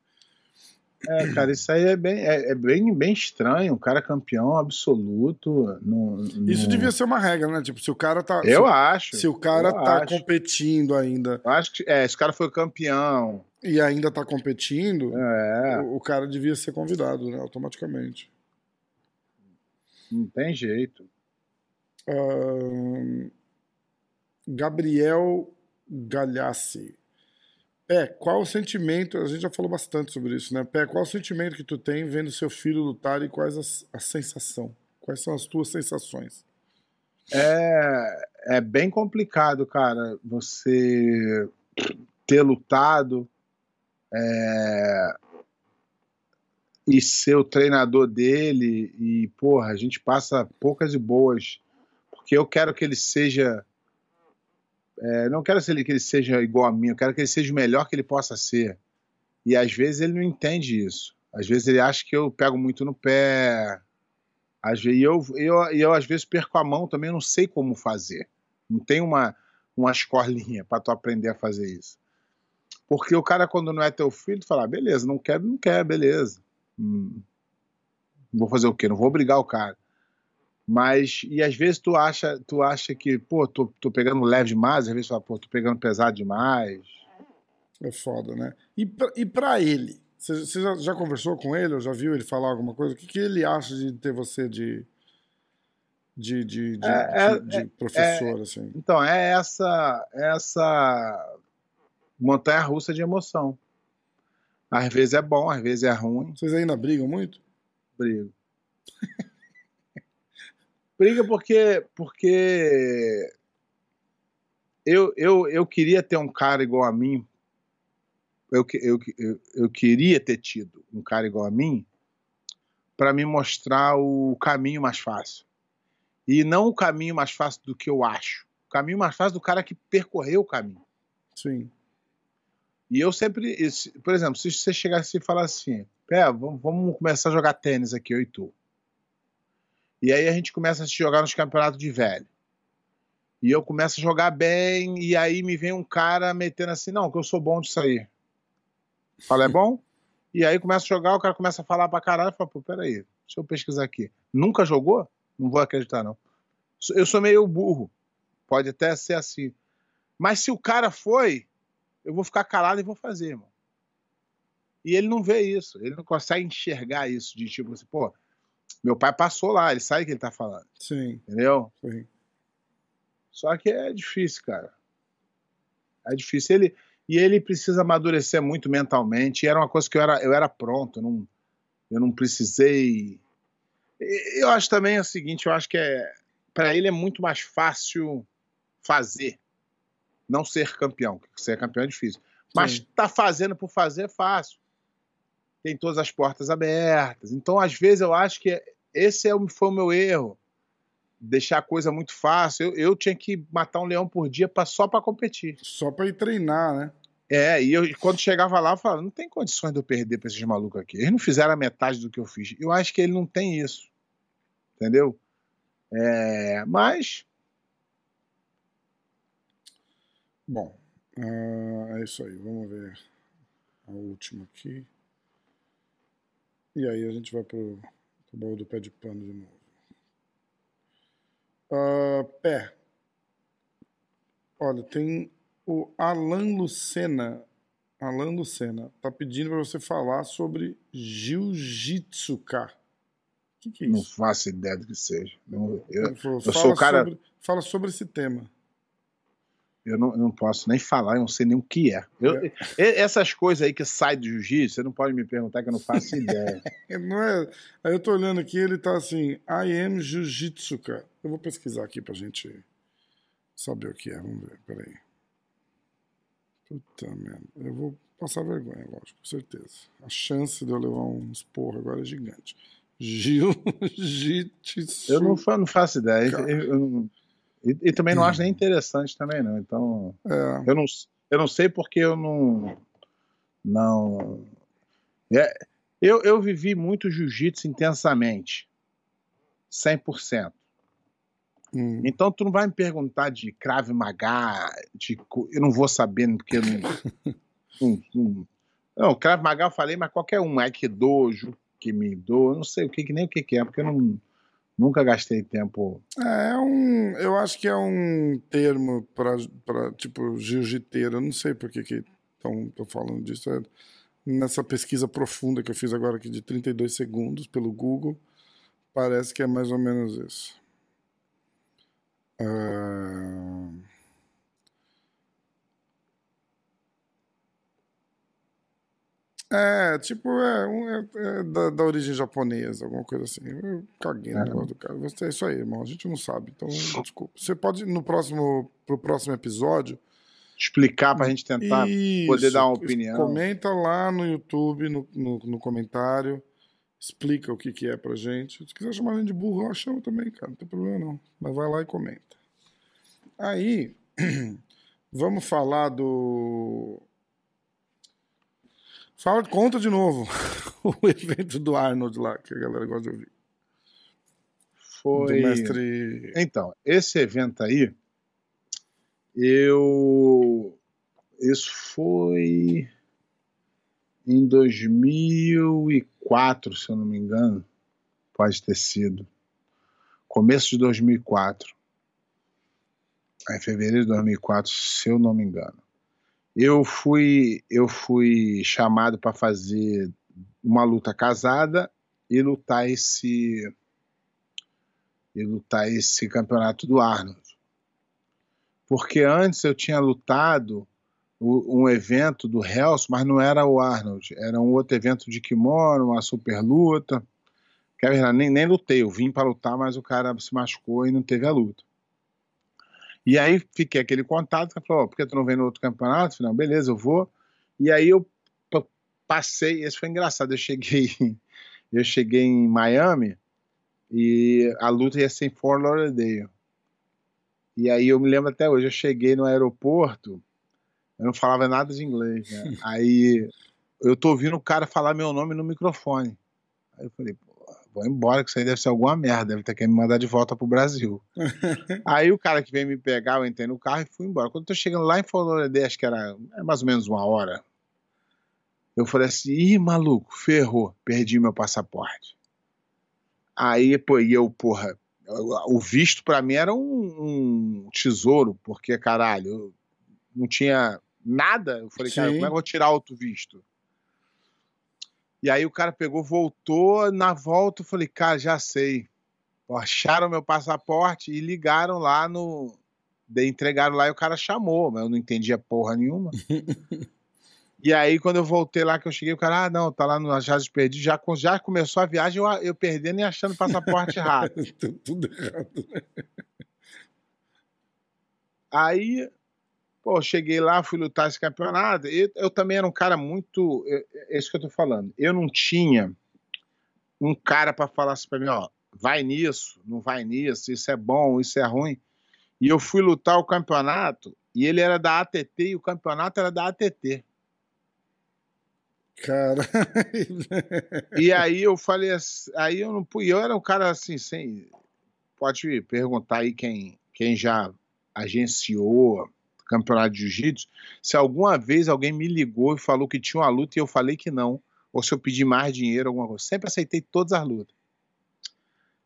Speaker 3: É, cara, isso aí é bem, é, é bem, bem estranho. Um cara campeão absoluto. No, no-
Speaker 2: Isso devia ser uma regra, né? Tipo, se o cara tá.
Speaker 3: Eu
Speaker 2: se,
Speaker 3: acho.
Speaker 2: se o cara tá
Speaker 3: acho.
Speaker 2: competindo ainda
Speaker 3: Eu acho que é, esse cara foi campeão.
Speaker 2: e ainda tá competindo,
Speaker 3: É,
Speaker 2: o, o cara devia ser convidado, né? Automaticamente.
Speaker 3: não tem jeito.
Speaker 2: Ahn, Gabriel Galhassi. Pé, qual o sentimento? A gente já falou bastante sobre isso, né? Pé, qual o sentimento que tu tem vendo seu filho lutar e quais as, a sensação? Quais são as tuas sensações?
Speaker 3: É, é bem complicado, cara, você ter lutado é, e ser o treinador dele e, porra, a gente passa poucas e boas, porque eu quero que ele seja. É, não quero que ele, seja igual a mim, eu quero que ele seja o melhor que ele possa ser. E às vezes ele não entende isso. Às vezes ele acha que eu pego muito no pé, às vezes, e eu, eu, eu, às vezes, perco a mão também, eu não sei como fazer. Não tem uma, uma escolinha para tu aprender a fazer isso. Porque o cara, quando não é teu filho, tu fala, ah, beleza, não quer, não quer, beleza. Hum, vou fazer o quê? Não vou obrigar o cara. Mas, e às vezes tu acha, tu acha que, pô, tô, tô pegando leve demais, às vezes tu fala, pô, tô pegando pesado demais.
Speaker 2: É foda, né? E pra, e pra ele? Você, você já, já conversou com ele ou já viu ele falar alguma coisa? O que, que ele acha de ter você de, de, de, de,
Speaker 3: É,
Speaker 2: de-
Speaker 3: é,
Speaker 2: de professor, assim.
Speaker 3: Então, é essa, essa montanha russa de emoção. Às vezes é bom, às vezes é ruim.
Speaker 2: Vocês ainda brigam muito?
Speaker 3: Briga. Briga porque, porque eu, eu, eu queria ter um cara igual a mim. Eu, eu, eu, eu queria ter tido um cara igual a mim para me mostrar o caminho mais fácil. E não o caminho mais fácil do que eu acho. O caminho mais fácil do cara que percorreu o caminho.
Speaker 2: Sim.
Speaker 3: E eu sempre, por exemplo, se você chegasse e falasse assim, Pé, vamos, vamos começar a jogar tênis aqui, eu e tu. E aí a gente começa a se jogar nos campeonatos de velho. E eu começo a jogar bem, e aí me vem um cara metendo assim, não, que eu sou bom disso aí. Fala, é bom? E aí começa a jogar, o cara começa a falar pra caralho, fala, pô, peraí, deixa eu pesquisar aqui. Nunca jogou? Não vou acreditar, não. Eu sou meio burro. Pode até ser assim. Mas se o cara foi, eu vou ficar calado e vou fazer, irmão. E ele não vê isso, ele não consegue enxergar isso de tipo assim, pô, meu pai passou lá, ele sabe o que ele tá falando,
Speaker 2: Sim,
Speaker 3: entendeu?
Speaker 2: sim.
Speaker 3: Só que é difícil, cara. É difícil. Ele, e ele precisa amadurecer muito mentalmente. E era uma coisa que eu era, eu era pronto, eu não, eu não precisei. E Eu acho também o seguinte, eu acho que é para ele é muito mais fácil fazer, não ser campeão. Ser campeão é difícil. Mas
Speaker 2: Sim.
Speaker 3: tá fazendo por fazer é fácil. Tem todas as portas abertas. Então, às vezes, eu acho que esse é foi o meu erro. Deixar a coisa muito fácil. Eu, eu tinha que matar um leão por dia pra, só para competir.
Speaker 2: Só pra ir treinar, né?
Speaker 3: É, e eu, quando chegava lá, eu falava: não tem condições de eu perder pra esses malucos aqui. Eles não fizeram a metade do que eu fiz. Eu acho que ele não tem isso. Entendeu? É, mas
Speaker 2: Bom, ah, é isso aí. Vamos ver a última aqui. E aí a gente vai pro, pro baú do pé de pano de novo. Ah, pé. Olha, tem o Alan Lucena. Alan Lucena tá pedindo para você falar sobre Jiu-Jitsu, cara. O que, que é
Speaker 3: não
Speaker 2: isso?
Speaker 3: faço ideia do que seja. Não- eu,
Speaker 2: falou,
Speaker 3: eu sou o cara-
Speaker 2: Sobre, fala sobre esse tema.
Speaker 3: Eu não, eu não posso nem falar, eu não sei nem o que é. Eu- e- essas coisas aí que saem do jiu-jitsu, você não pode me perguntar que eu não faço ideia.
Speaker 2: É, Não é... Aí eu tô olhando aqui, ele tá assim, I am Jiu-Jitsu, cara. Eu vou pesquisar aqui pra gente saber o que é. Vamos ver, peraí. Puta merda. Eu vou passar vergonha, lógico, com certeza. A chance de eu levar um esporro agora é gigante. Jiu-Jitsu.
Speaker 3: Eu não, não faço ideia.
Speaker 2: Cara.
Speaker 3: Eu não- e, e também não acho nem interessante também, não. Então,
Speaker 2: É,
Speaker 3: eu não, eu não sei porque eu não. Não. É, eu, eu vivi muito jiu-jitsu intensamente. 100%.
Speaker 2: hum,
Speaker 3: Então tu não vai me perguntar de Krav Maga, de, eu não vou saber porque eu não, não, não, não, Krav Maga eu falei, mas qualquer um, Aikidojo, que me dou, eu não sei o que que- nem o que que é, porque eu não, nunca gastei tempo.
Speaker 2: é, é um. Eu acho que é um termo pra tipo, jiu-jiteiro. Não sei por que que tão, tô falando disso. É nessa pesquisa profunda que eu fiz agora aqui de 32 segundos pelo Google, parece que é mais ou menos isso. Ah, É, tipo, é, um- é- é da, da origem japonesa, alguma coisa assim. Eu caguei no
Speaker 3: É.
Speaker 2: negócio do cara. Você- É isso aí, irmão. A gente não sabe. Então, desculpa. Você pode, no próximo, pro próximo episódio,
Speaker 3: Explicar pra gente tentar. poder dar uma opinião.
Speaker 2: Comenta lá no YouTube, no, no, no comentário. Explica o que, que é pra gente. Se quiser chamar a gente de burro, eu chamo também, cara. Não tem problema não. Mas vai lá e comenta. Aí, vamos falar do. Fala, conta de novo o evento do Arnold lá, que a galera gosta de ouvir.
Speaker 3: Foi.
Speaker 2: Do mestre.
Speaker 3: Então, esse evento aí, eu. Isso foi em 2004, se eu não me engano. Pode ter sido. Começo de 2004. Em fevereiro de 2004, se eu não me engano. Eu fui, eu fui chamado para fazer uma luta casada e lutar esse e lutar esse campeonato do Arnold. Porque antes eu tinha lutado um evento do Hells, mas não era o Arnold, era um outro evento de kimono, uma super luta. Quer ver, nem, nem lutei, eu vim para lutar, mas o cara se machucou e não teve a luta. E aí fiquei aquele contato, que falou, oh, por que tu não vem no outro campeonato? Eu falei, não, beleza, eu vou. E aí eu passei, esse foi engraçado, eu cheguei, eu cheguei em Miami e a luta ia ser em Fort Lauderdale. E aí eu me lembro até hoje, eu cheguei no aeroporto, eu não falava nada de inglês, né? Aí eu tô ouvindo o cara falar meu nome no microfone. Aí eu falei, vou embora, que isso aí deve ser alguma merda, deve ter que me mandar de volta pro Brasil. aí o cara que veio me pegar, eu entrei no carro e fui embora. Quando eu tô chegando lá em Lauderdale, acho que era mais ou menos uma hora, eu falei assim, ih, maluco, ferrou, perdi meu passaporte. Aí, pô, e eu, porra, o visto para mim era um, um, tesouro, porque, caralho, eu não tinha nada. Eu falei, Sim. cara, como é que eu vou tirar outro visto? E aí o cara pegou, voltou, na volta eu falei, cara, já sei. Acharam meu passaporte e ligaram lá no. Entregaram lá e o cara chamou, mas eu não entendia porra nenhuma. e aí, quando eu voltei lá, que eu cheguei, o cara, ah, não, tá lá no Achados Perdidos, já, já começou a viagem, eu, eu perdendo e achando passaporte errado. Tudo errado, né? Aí Pô, cheguei lá, fui lutar esse campeonato. Eu, eu também era um cara muito. É isso que eu tô falando. Eu não tinha um cara para falar assim pra mim, ó, vai nisso, não vai nisso, isso é bom, isso é ruim. E eu fui lutar o campeonato e ele era da ATT e o campeonato era da ATT.
Speaker 2: Cara.
Speaker 3: e aí eu falei assim, aí eu não pude, eu era um cara assim, sem. Pode perguntar aí quem, quem já agenciou campeonato de jiu-jitsu, se alguma vez alguém me ligou e falou que tinha uma luta e eu falei que não, ou se eu pedi mais dinheiro, alguma coisa. Sempre aceitei todas as lutas.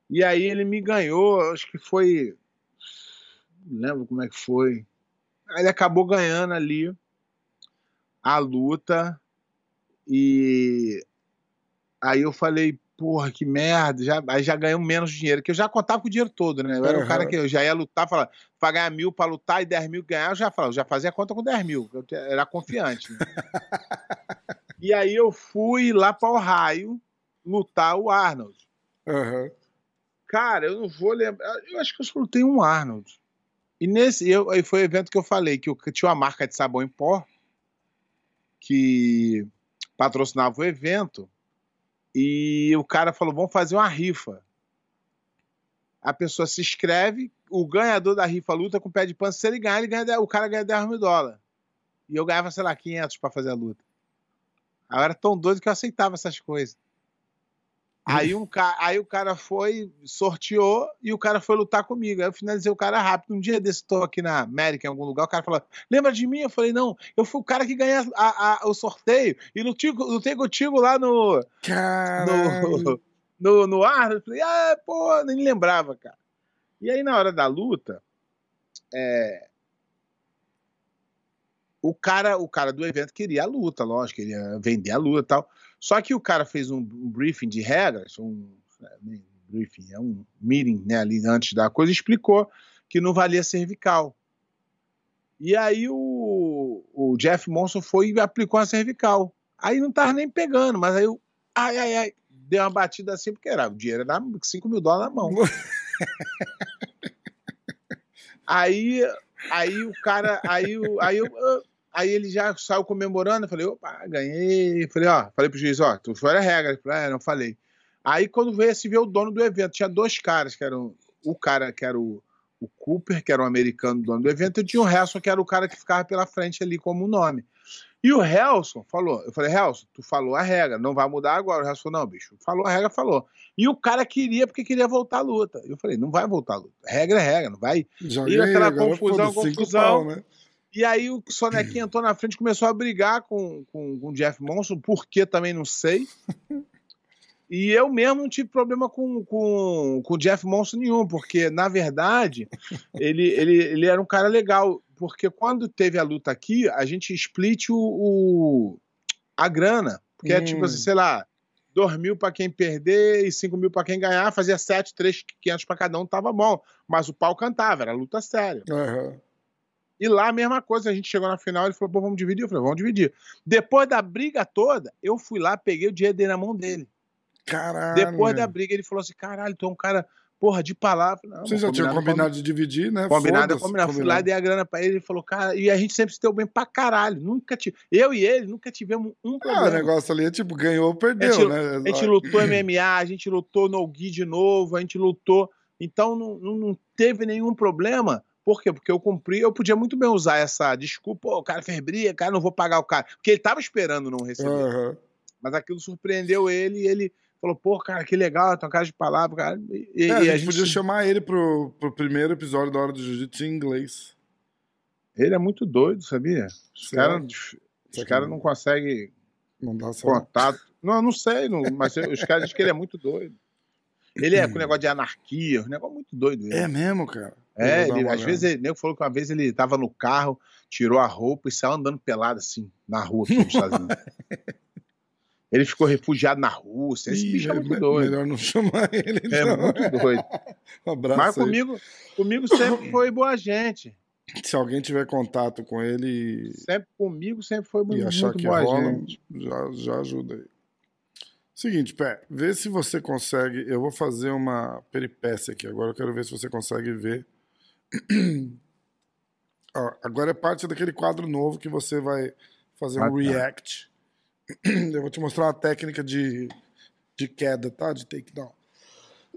Speaker 3: E aí ele me ganhou, acho que foi. Não lembro como é que foi. Ele acabou ganhando ali a luta. E aí eu falei, porra, que merda, já, aí já ganhou menos dinheiro, que eu já contava com o dinheiro todo, né? Eu era uhum. o cara que eu já ia lutar, falar, pra ganhar mil pra lutar e 10 mil ganhar, eu já falava, eu já fazia conta com 10 mil, eu era confiante. Né? e aí eu fui lá pra Ohio lutar o Arnold.
Speaker 2: Uhum.
Speaker 3: Cara, eu não vou lembrar, eu acho que eu só lutei um Arnold. E nesse, eu, aí foi o evento que eu falei, que eu, que tinha uma marca de sabão em pó, que patrocinava o evento, e o cara falou: vamos fazer uma rifa. A pessoa se inscreve, o ganhador da rifa luta com o pé de pano. Se ele ganhar, ele ganha, o cara ganha 10 mil dólares. E eu ganhava, sei lá, 500 para fazer a luta. Eu era tão doido que eu aceitava essas coisas. Aí, um, aí o cara foi, sorteou e o cara foi lutar comigo. Aí eu finalizei o cara rápido. Um dia desse, estou aqui na América, em algum lugar, o cara falou: Lembra de mim? Eu falei: Não, eu fui o cara que ganhou a, a, o sorteio e lutei, lutei contigo lá no. No, no, no ar. Eu falei: Ah, pô, nem lembrava, cara. E aí, na hora da luta, é, o cara, o cara do evento queria a luta, lógico, queria vender a luta e tal. Só que o cara fez um, briefing de regras, um, um briefing, é um meeting né, ali antes da coisa, explicou que não valia cervical. E aí o, o Jeff Monson foi e aplicou a cervical. Aí não tava nem pegando, mas aí eu, ai, ai, ai, deu uma batida assim, porque era, o dinheiro era 5 mil dólares na mão. aí, aí o cara, aí, aí eu, Aí ele já saiu comemorando, eu falei, opa, ganhei. Falei, ó, falei pro juiz, ó, tu foi a regra. Falei, é, não falei. Aí quando veio se ver o dono do evento, tinha dois caras, que eram o cara que era o, o Cooper, que era um americano dono do evento, e tinha o Helson, que era o cara que ficava pela frente ali como nome. E o Helson falou, eu falei, Helson, tu falou a regra, não vai mudar agora. O Helson falou, não, bicho, falou a regra, falou. E o cara queria porque queria voltar à luta. Eu falei, não vai voltar à luta. Regra é regra, não vai.
Speaker 2: Joguei, e aquela confusão, confusão. Pau, né?
Speaker 3: E aí o Sonequinho entrou na frente começou a brigar com, com, com o Jeff Monson, por que também não sei. E eu mesmo não tive problema com, com, com o Jeff Monson nenhum, porque, na verdade, ele, ele, ele era um cara legal. Porque quando teve a luta aqui, a gente split o, o a grana. Porque hum. é tipo assim, sei lá, 2 mil pra quem perder e 5 mil pra quem ganhar, fazia 7, 3, 500 pra cada um, tava bom. Mas o pau cantava, era luta séria.
Speaker 2: Aham.
Speaker 3: E lá a mesma coisa, a gente chegou na final, ele falou, pô, vamos dividir. Eu falei, vamos dividir. Depois da briga toda, eu fui lá, peguei o dinheiro dele na mão dele.
Speaker 2: Caralho.
Speaker 3: Depois da briga, ele falou assim, caralho, tu é um cara, porra, de palavra. Não,
Speaker 2: Vocês
Speaker 3: mas
Speaker 2: já tinham
Speaker 3: combinado,
Speaker 2: combinado de dividir, né?
Speaker 3: Combinado, combinado. Fui lá dei a grana pra ele, ele falou, cara, e a gente sempre se deu bem pra caralho. Nunca tive. Eu e ele nunca tivemos um
Speaker 2: Ah,
Speaker 3: problema.
Speaker 2: o negócio ali é tipo, ganhou ou perdeu,
Speaker 3: A gente-
Speaker 2: né?
Speaker 3: A gente lutou MMA, a gente lutou no Gui de novo, a gente lutou. Então não, não, não teve nenhum problema. Por quê? Porque eu cumpri, eu podia muito bem usar essa desculpa, "Pô, o cara fez briga, cara, não vou pagar o cara. Porque ele tava esperando não receber.
Speaker 2: Aham.
Speaker 3: Mas aquilo surpreendeu ele e ele falou, pô, cara, que legal, tem uma cara de palavra, cara. E,
Speaker 2: É,
Speaker 3: e
Speaker 2: a gente podia chamar ele pro, pro primeiro episódio da Hora do Jiu-Jitsu em inglês.
Speaker 3: Ele é muito doido, sabia? Os caras
Speaker 2: que
Speaker 3: caras
Speaker 2: não-
Speaker 3: conseguem
Speaker 2: Não dá
Speaker 3: contato. Não, eu não sei, não, mas os caras dizem que ele é muito doido. Ele é com negócio de anarquia, um negócio muito doido. ele.
Speaker 2: É mesmo, cara.
Speaker 3: É, ele- às vezes ele, nego falou que uma vez ele tava no carro, tirou a roupa e saiu andando pelado assim, na rua aqui nos Estados Unidos. Ele ficou refugiado na Rússia. Esse
Speaker 2: Ih,
Speaker 3: bicho é muito doido.
Speaker 2: Melhor não chamar ele.
Speaker 3: É
Speaker 2: então.
Speaker 3: muito doido.
Speaker 2: Um abraço.
Speaker 3: Mas
Speaker 2: aí.
Speaker 3: comigo, comigo sempre foi boa gente.
Speaker 2: Se alguém tiver contato com ele
Speaker 3: Sempre comigo sempre foi
Speaker 2: e
Speaker 3: muito,
Speaker 2: achar
Speaker 3: muito
Speaker 2: que
Speaker 3: boa
Speaker 2: rola,
Speaker 3: gente.
Speaker 2: já, já ajuda aí. Seguinte, Pé, vê se você consegue. Eu vou fazer uma peripécia aqui. Agora eu quero ver se você consegue ver. Ó, agora é parte daquele quadro novo que você vai fazer um
Speaker 3: Ah, tá.
Speaker 2: react. Eu vou te mostrar uma técnica de, de queda, tá? De takedown.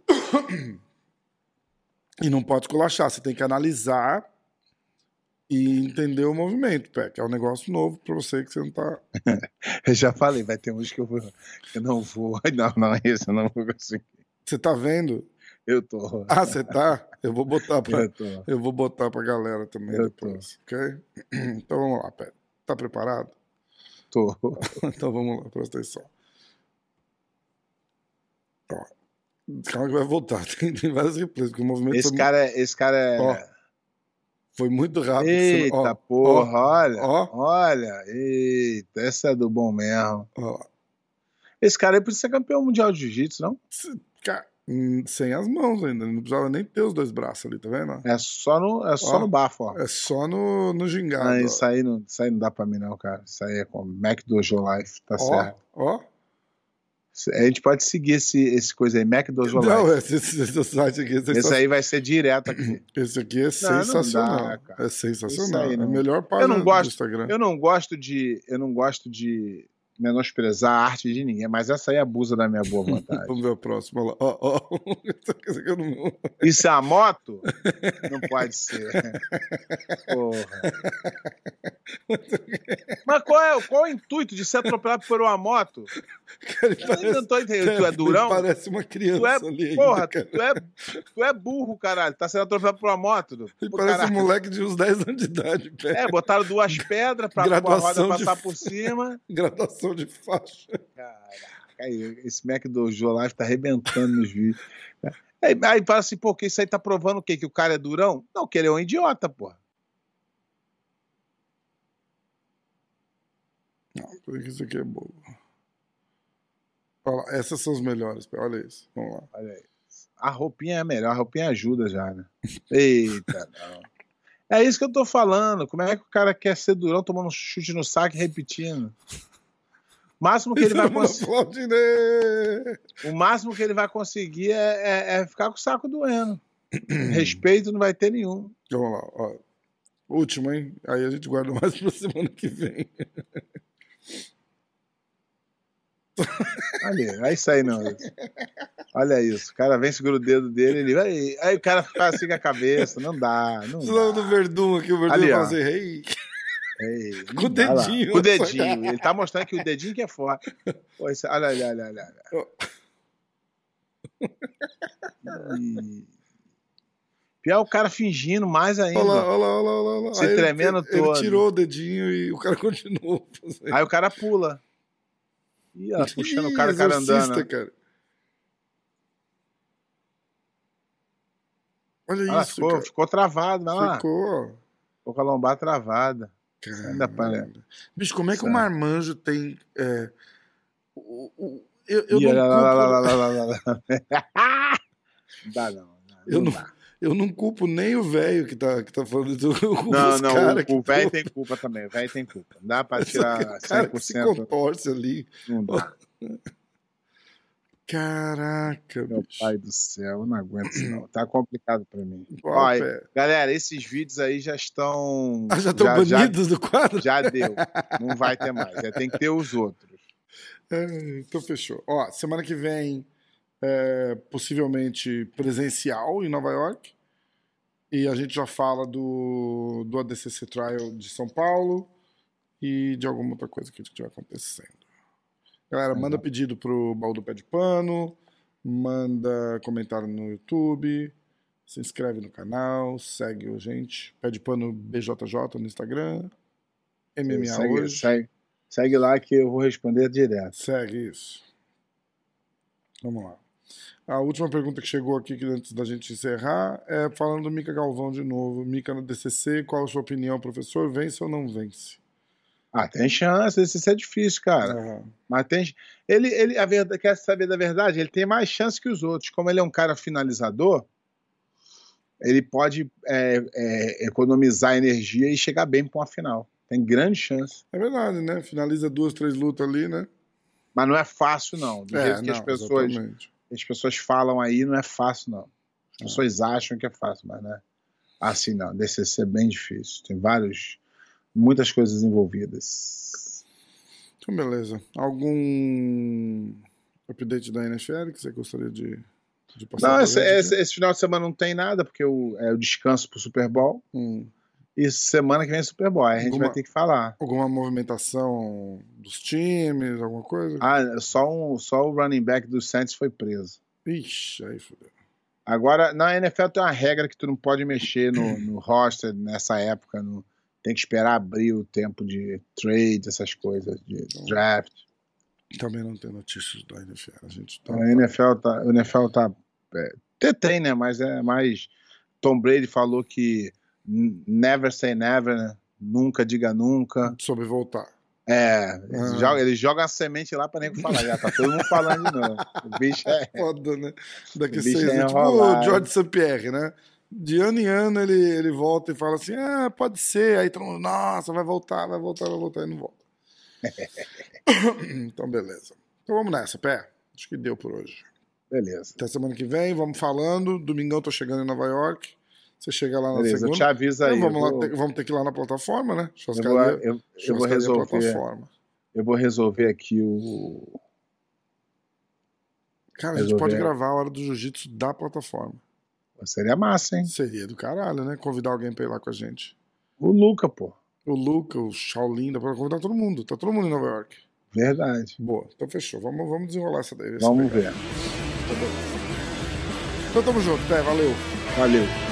Speaker 2: E não pode esculachar, você tem que analisar e entender o movimento, Pé, que é um negócio novo pra você que você não tá.
Speaker 3: Eu já falei, vai ter uns que eu, vou, eu não vou. Não, não, esse eu não vou conseguir.
Speaker 2: Você tá vendo?
Speaker 3: Eu tô.
Speaker 2: Ah, você tá? Eu vou botar pra,
Speaker 3: Eu tô.
Speaker 2: eu vou botar pra galera também
Speaker 3: Eu tô.
Speaker 2: depois, ok? Então vamos lá, Pé. Tá preparado?
Speaker 3: tô.
Speaker 2: Então vamos lá, presta atenção. Ó, calma que vai voltar. Tem, tem vários replays, porque o movimento
Speaker 3: Esse
Speaker 2: foi,
Speaker 3: cara é. Esse cara é.
Speaker 2: Ó, foi muito rápido.
Speaker 3: Eita
Speaker 2: ó,
Speaker 3: porra, olha.
Speaker 2: ó.
Speaker 3: Olha. Eita, essa é do bom mesmo. Esse cara aí podia ser campeão mundial de jiu-jitsu, não?
Speaker 2: Hum, sem as mãos ainda. Não precisava nem ter os dois braços ali, tá vendo?
Speaker 3: É só no, é só no bafo, ó.
Speaker 2: É só no, no gingado.
Speaker 3: Não,
Speaker 2: ó.
Speaker 3: isso, aí não, isso aí não dá pra mim, não, cara. Isso aí é com Mac Dojo Life, tá certo.
Speaker 2: ó.
Speaker 3: A gente pode seguir esse, esse coisa aí, Mac Dojo
Speaker 2: Não, esse, esse, esse site aqui é
Speaker 3: Esse
Speaker 2: sensacional.
Speaker 3: aí vai ser direto aqui.
Speaker 2: Esse aqui é
Speaker 3: não
Speaker 2: sensacional.
Speaker 3: dá, cara.
Speaker 2: é sensacional.
Speaker 3: aí
Speaker 2: é a
Speaker 3: não-
Speaker 2: melhor página
Speaker 3: não
Speaker 2: do
Speaker 3: gosto-
Speaker 2: Instagram.
Speaker 3: Eu não gosto de. Eu não gosto de menosprezar a arte de ninguém, mas essa aí abusa da minha boa vontade.
Speaker 2: Vamos ver a próxima lá. Ó, ó. Essa aqui- essa aqui eu não-
Speaker 3: Isso é a moto? Não pode ser. Porra. Mas qual é, qual é o intuito de ser atropelado por uma moto?
Speaker 2: Cara, ele
Speaker 3: Eu
Speaker 2: parece,
Speaker 3: não tô entendendo. Tu é durão?
Speaker 2: parece uma criança
Speaker 3: Tu é,
Speaker 2: ali.
Speaker 3: porra,
Speaker 2: cara.
Speaker 3: tu é, tu é burro, caralho. Tá sendo atropelado por uma moto. do-
Speaker 2: Ele
Speaker 3: Pô,
Speaker 2: parece
Speaker 3: caralho.
Speaker 2: um moleque de uns 10 anos de idade. Pé.
Speaker 3: É, botaram duas pedras pra, pra roda passar por cima.
Speaker 2: Graduação de faixa.
Speaker 3: Caraca, esse Mac Dojo Live tá arrebentando nos vídeos. Aí, aí fala assim, pô, que isso aí tá provando o quê? Que o cara é durão? Não, que ele é um idiota, pô.
Speaker 2: Não, porque isso aqui é bobo. Olha lá, essas são as melhores. Olha isso. Vamos lá.
Speaker 3: Olha aí. A roupinha é melhor, a roupinha ajuda já, né? Eita, não. É isso que eu tô falando. Como é que o cara quer ser durão tomando um chute no saco e repetindo? O máximo que ele vai conseguir, o máximo que ele vai conseguir é, é- é ficar com o saco doendo. Respeito não vai ter nenhum.
Speaker 2: Vamos lá. Ó. Último, hein? Aí a gente guarda mais pra semana que vem.
Speaker 3: Olha, é isso aí não. Olha isso. O cara vem, segura o dedo dele, ele vai. Aí o cara fica assim com a cabeça. Não dá, não
Speaker 2: lembra
Speaker 3: dá.
Speaker 2: do Verdun aqui? O Verdun
Speaker 3: Ali, ó.
Speaker 2: fazer rei.
Speaker 3: Ei,
Speaker 2: Com
Speaker 3: não
Speaker 2: o dedinho.
Speaker 3: Com o dedinho. Ele tá mostrando que o dedinho que é forte. Pô, isso- olha, olha, olha, olha. olha. Ih. Pior o cara fingindo mais ainda.
Speaker 2: Olha lá, olha lá, olha lá.
Speaker 3: Se
Speaker 2: Aí
Speaker 3: tremendo
Speaker 2: ele,
Speaker 3: todo.
Speaker 2: Ele tirou o dedinho e o cara continuou fazendo.
Speaker 3: Aí o cara pula. Ih, puxando o cara, o cara andando.
Speaker 2: cara. Olha isso,
Speaker 3: ficou,
Speaker 2: cara.
Speaker 3: ficou travado, não lá.
Speaker 2: Ficou.
Speaker 3: Ficou com a lombar travada.
Speaker 2: Caramba.
Speaker 3: Ainda para-
Speaker 2: Bicho, como é que o
Speaker 3: Certo.
Speaker 2: marmanjo tem. é, o- o- eu, eu não
Speaker 3: lá,
Speaker 2: culpo,
Speaker 3: dá, não. não,
Speaker 2: Eu não-
Speaker 3: dá.
Speaker 2: eu não culpo nem o velho que tá, que tá falando do
Speaker 3: Não, não,
Speaker 2: cara
Speaker 3: o-
Speaker 2: que
Speaker 3: o velho
Speaker 2: tão-
Speaker 3: tem culpa também. O velho tem culpa. Não dá pra tirar
Speaker 2: o cara que se
Speaker 3: 100%.
Speaker 2: contorce ali.
Speaker 3: Não dá.
Speaker 2: Caraca,
Speaker 3: Meu
Speaker 2: bicho.
Speaker 3: pai do céu, eu não aguento isso não. Tá complicado pra mim.
Speaker 2: Ó,
Speaker 3: Ó,
Speaker 2: pé.
Speaker 3: galera, esses vídeos aí já estão.
Speaker 2: Ah, já estão banidos do quadro?
Speaker 3: Já, deu. Não vai ter mais. Já tem que ter os outros.
Speaker 2: É, então fechou. Ó, semana que vem, é, possivelmente presencial em Nova York. E a gente já fala do, do ADCC Trial de São Paulo e de alguma outra coisa que estiver acontecendo. Galera, manda pedido pro Baú do Pé de Pano, manda comentário no YouTube, se inscreve no canal, segue a gente. Pé de Pano BJJ no Instagram, MMA
Speaker 3: segue,
Speaker 2: hoje.
Speaker 3: segue, segue lá que eu vou responder direto.
Speaker 2: Segue isso. Vamos lá. A última pergunta que chegou aqui antes da gente encerrar é falando do Mica Galvão de novo. Mica no DCC, qual a sua opinião, professor? Vence ou não vence?
Speaker 3: Ah, tem chance, isso é difícil, cara.
Speaker 2: Aham.
Speaker 3: Mas tem. Ele, ele a verdade, quer saber da verdade? Ele tem mais chance que os outros. Como ele é um cara finalizador, ele pode é, é, economizar energia e chegar bem para uma final. Tem grande chance.
Speaker 2: É verdade, né? Finaliza duas, três lutas ali, né?
Speaker 3: Mas não é fácil, não. Do
Speaker 2: é,
Speaker 3: jeito que
Speaker 2: não,
Speaker 3: as pessoas,
Speaker 2: exatamente.
Speaker 3: as pessoas falam aí, não é fácil, não. As pessoas acham que é fácil, mas não é assim, não. DCC é bem difícil. Tem vários, muitas coisas envolvidas.
Speaker 2: Então, beleza. Algum update da NFL que você gostaria de, de passar?
Speaker 3: Não, esse, esse- esse final de semana não tem nada, porque o, é o descanso pro Super Bowl.
Speaker 2: Hum.
Speaker 3: E semana que vem é Super Bowl. Aí a gente
Speaker 2: Alguma-
Speaker 3: vai ter que falar.
Speaker 2: Alguma movimentação dos times, alguma coisa?
Speaker 3: Ah, só, um, só o running back do Saints foi preso.
Speaker 2: Ixi, aí fodeu.
Speaker 3: Agora, na NFL tem uma regra que tu não pode mexer no, no roster nessa época. no- tem que esperar abrir o tempo de trade, essas coisas, de draft.
Speaker 2: Também não tem notícias da NFL. A gente tá.
Speaker 3: A NFL tá. O NFL tá. É, até tem, né? Mas é mais. Tom Brady falou que never say never, né? Nunca diga nunca.
Speaker 2: Sobre voltar.
Speaker 3: É,
Speaker 2: Ah.
Speaker 3: jogam, eles jogam a semente lá pra nego falar. Já tá todo mundo falando de novo. O bicho é.
Speaker 2: Foda, né? Daqui seis
Speaker 3: é
Speaker 2: anos. Tipo o George St. Pierre, né? De ano em ano ele, ele volta e fala assim: ah, pode ser. Aí todo mundo, nossa, vai voltar, vai voltar, vai voltar e não volta. então, beleza. Então vamos nessa, pé. Acho que deu por hoje.
Speaker 3: Beleza.
Speaker 2: Até semana que vem, vamos falando. Domingão tô chegando em Nova York. Você chega lá na
Speaker 3: Beleza, eu te
Speaker 2: segunda.
Speaker 3: avisa aí.
Speaker 2: Então, vamos,
Speaker 3: vou-
Speaker 2: ter- vamos ter que ir lá na plataforma, né?
Speaker 3: eu vou, eu, eu vou
Speaker 2: churrascaria
Speaker 3: resolver.
Speaker 2: plataforma.
Speaker 3: Eu vou resolver aqui o.
Speaker 2: Cara, a gente
Speaker 3: Resolver.
Speaker 2: pode gravar a hora do jiu-jitsu da plataforma.
Speaker 3: Seria massa, hein?
Speaker 2: Seria do caralho, né? Convidar alguém pra ir lá com a gente.
Speaker 3: O Luca, pô.
Speaker 2: O Luca, o Shaolin, dá pra convidar todo mundo. Tá todo mundo em Nova York.
Speaker 3: Verdade.
Speaker 2: Boa, então fechou. Vamos, vamos desenrolar essa daí. ver
Speaker 3: Vamos ver.
Speaker 2: Então tamo junto, Pé, valeu.
Speaker 3: Valeu.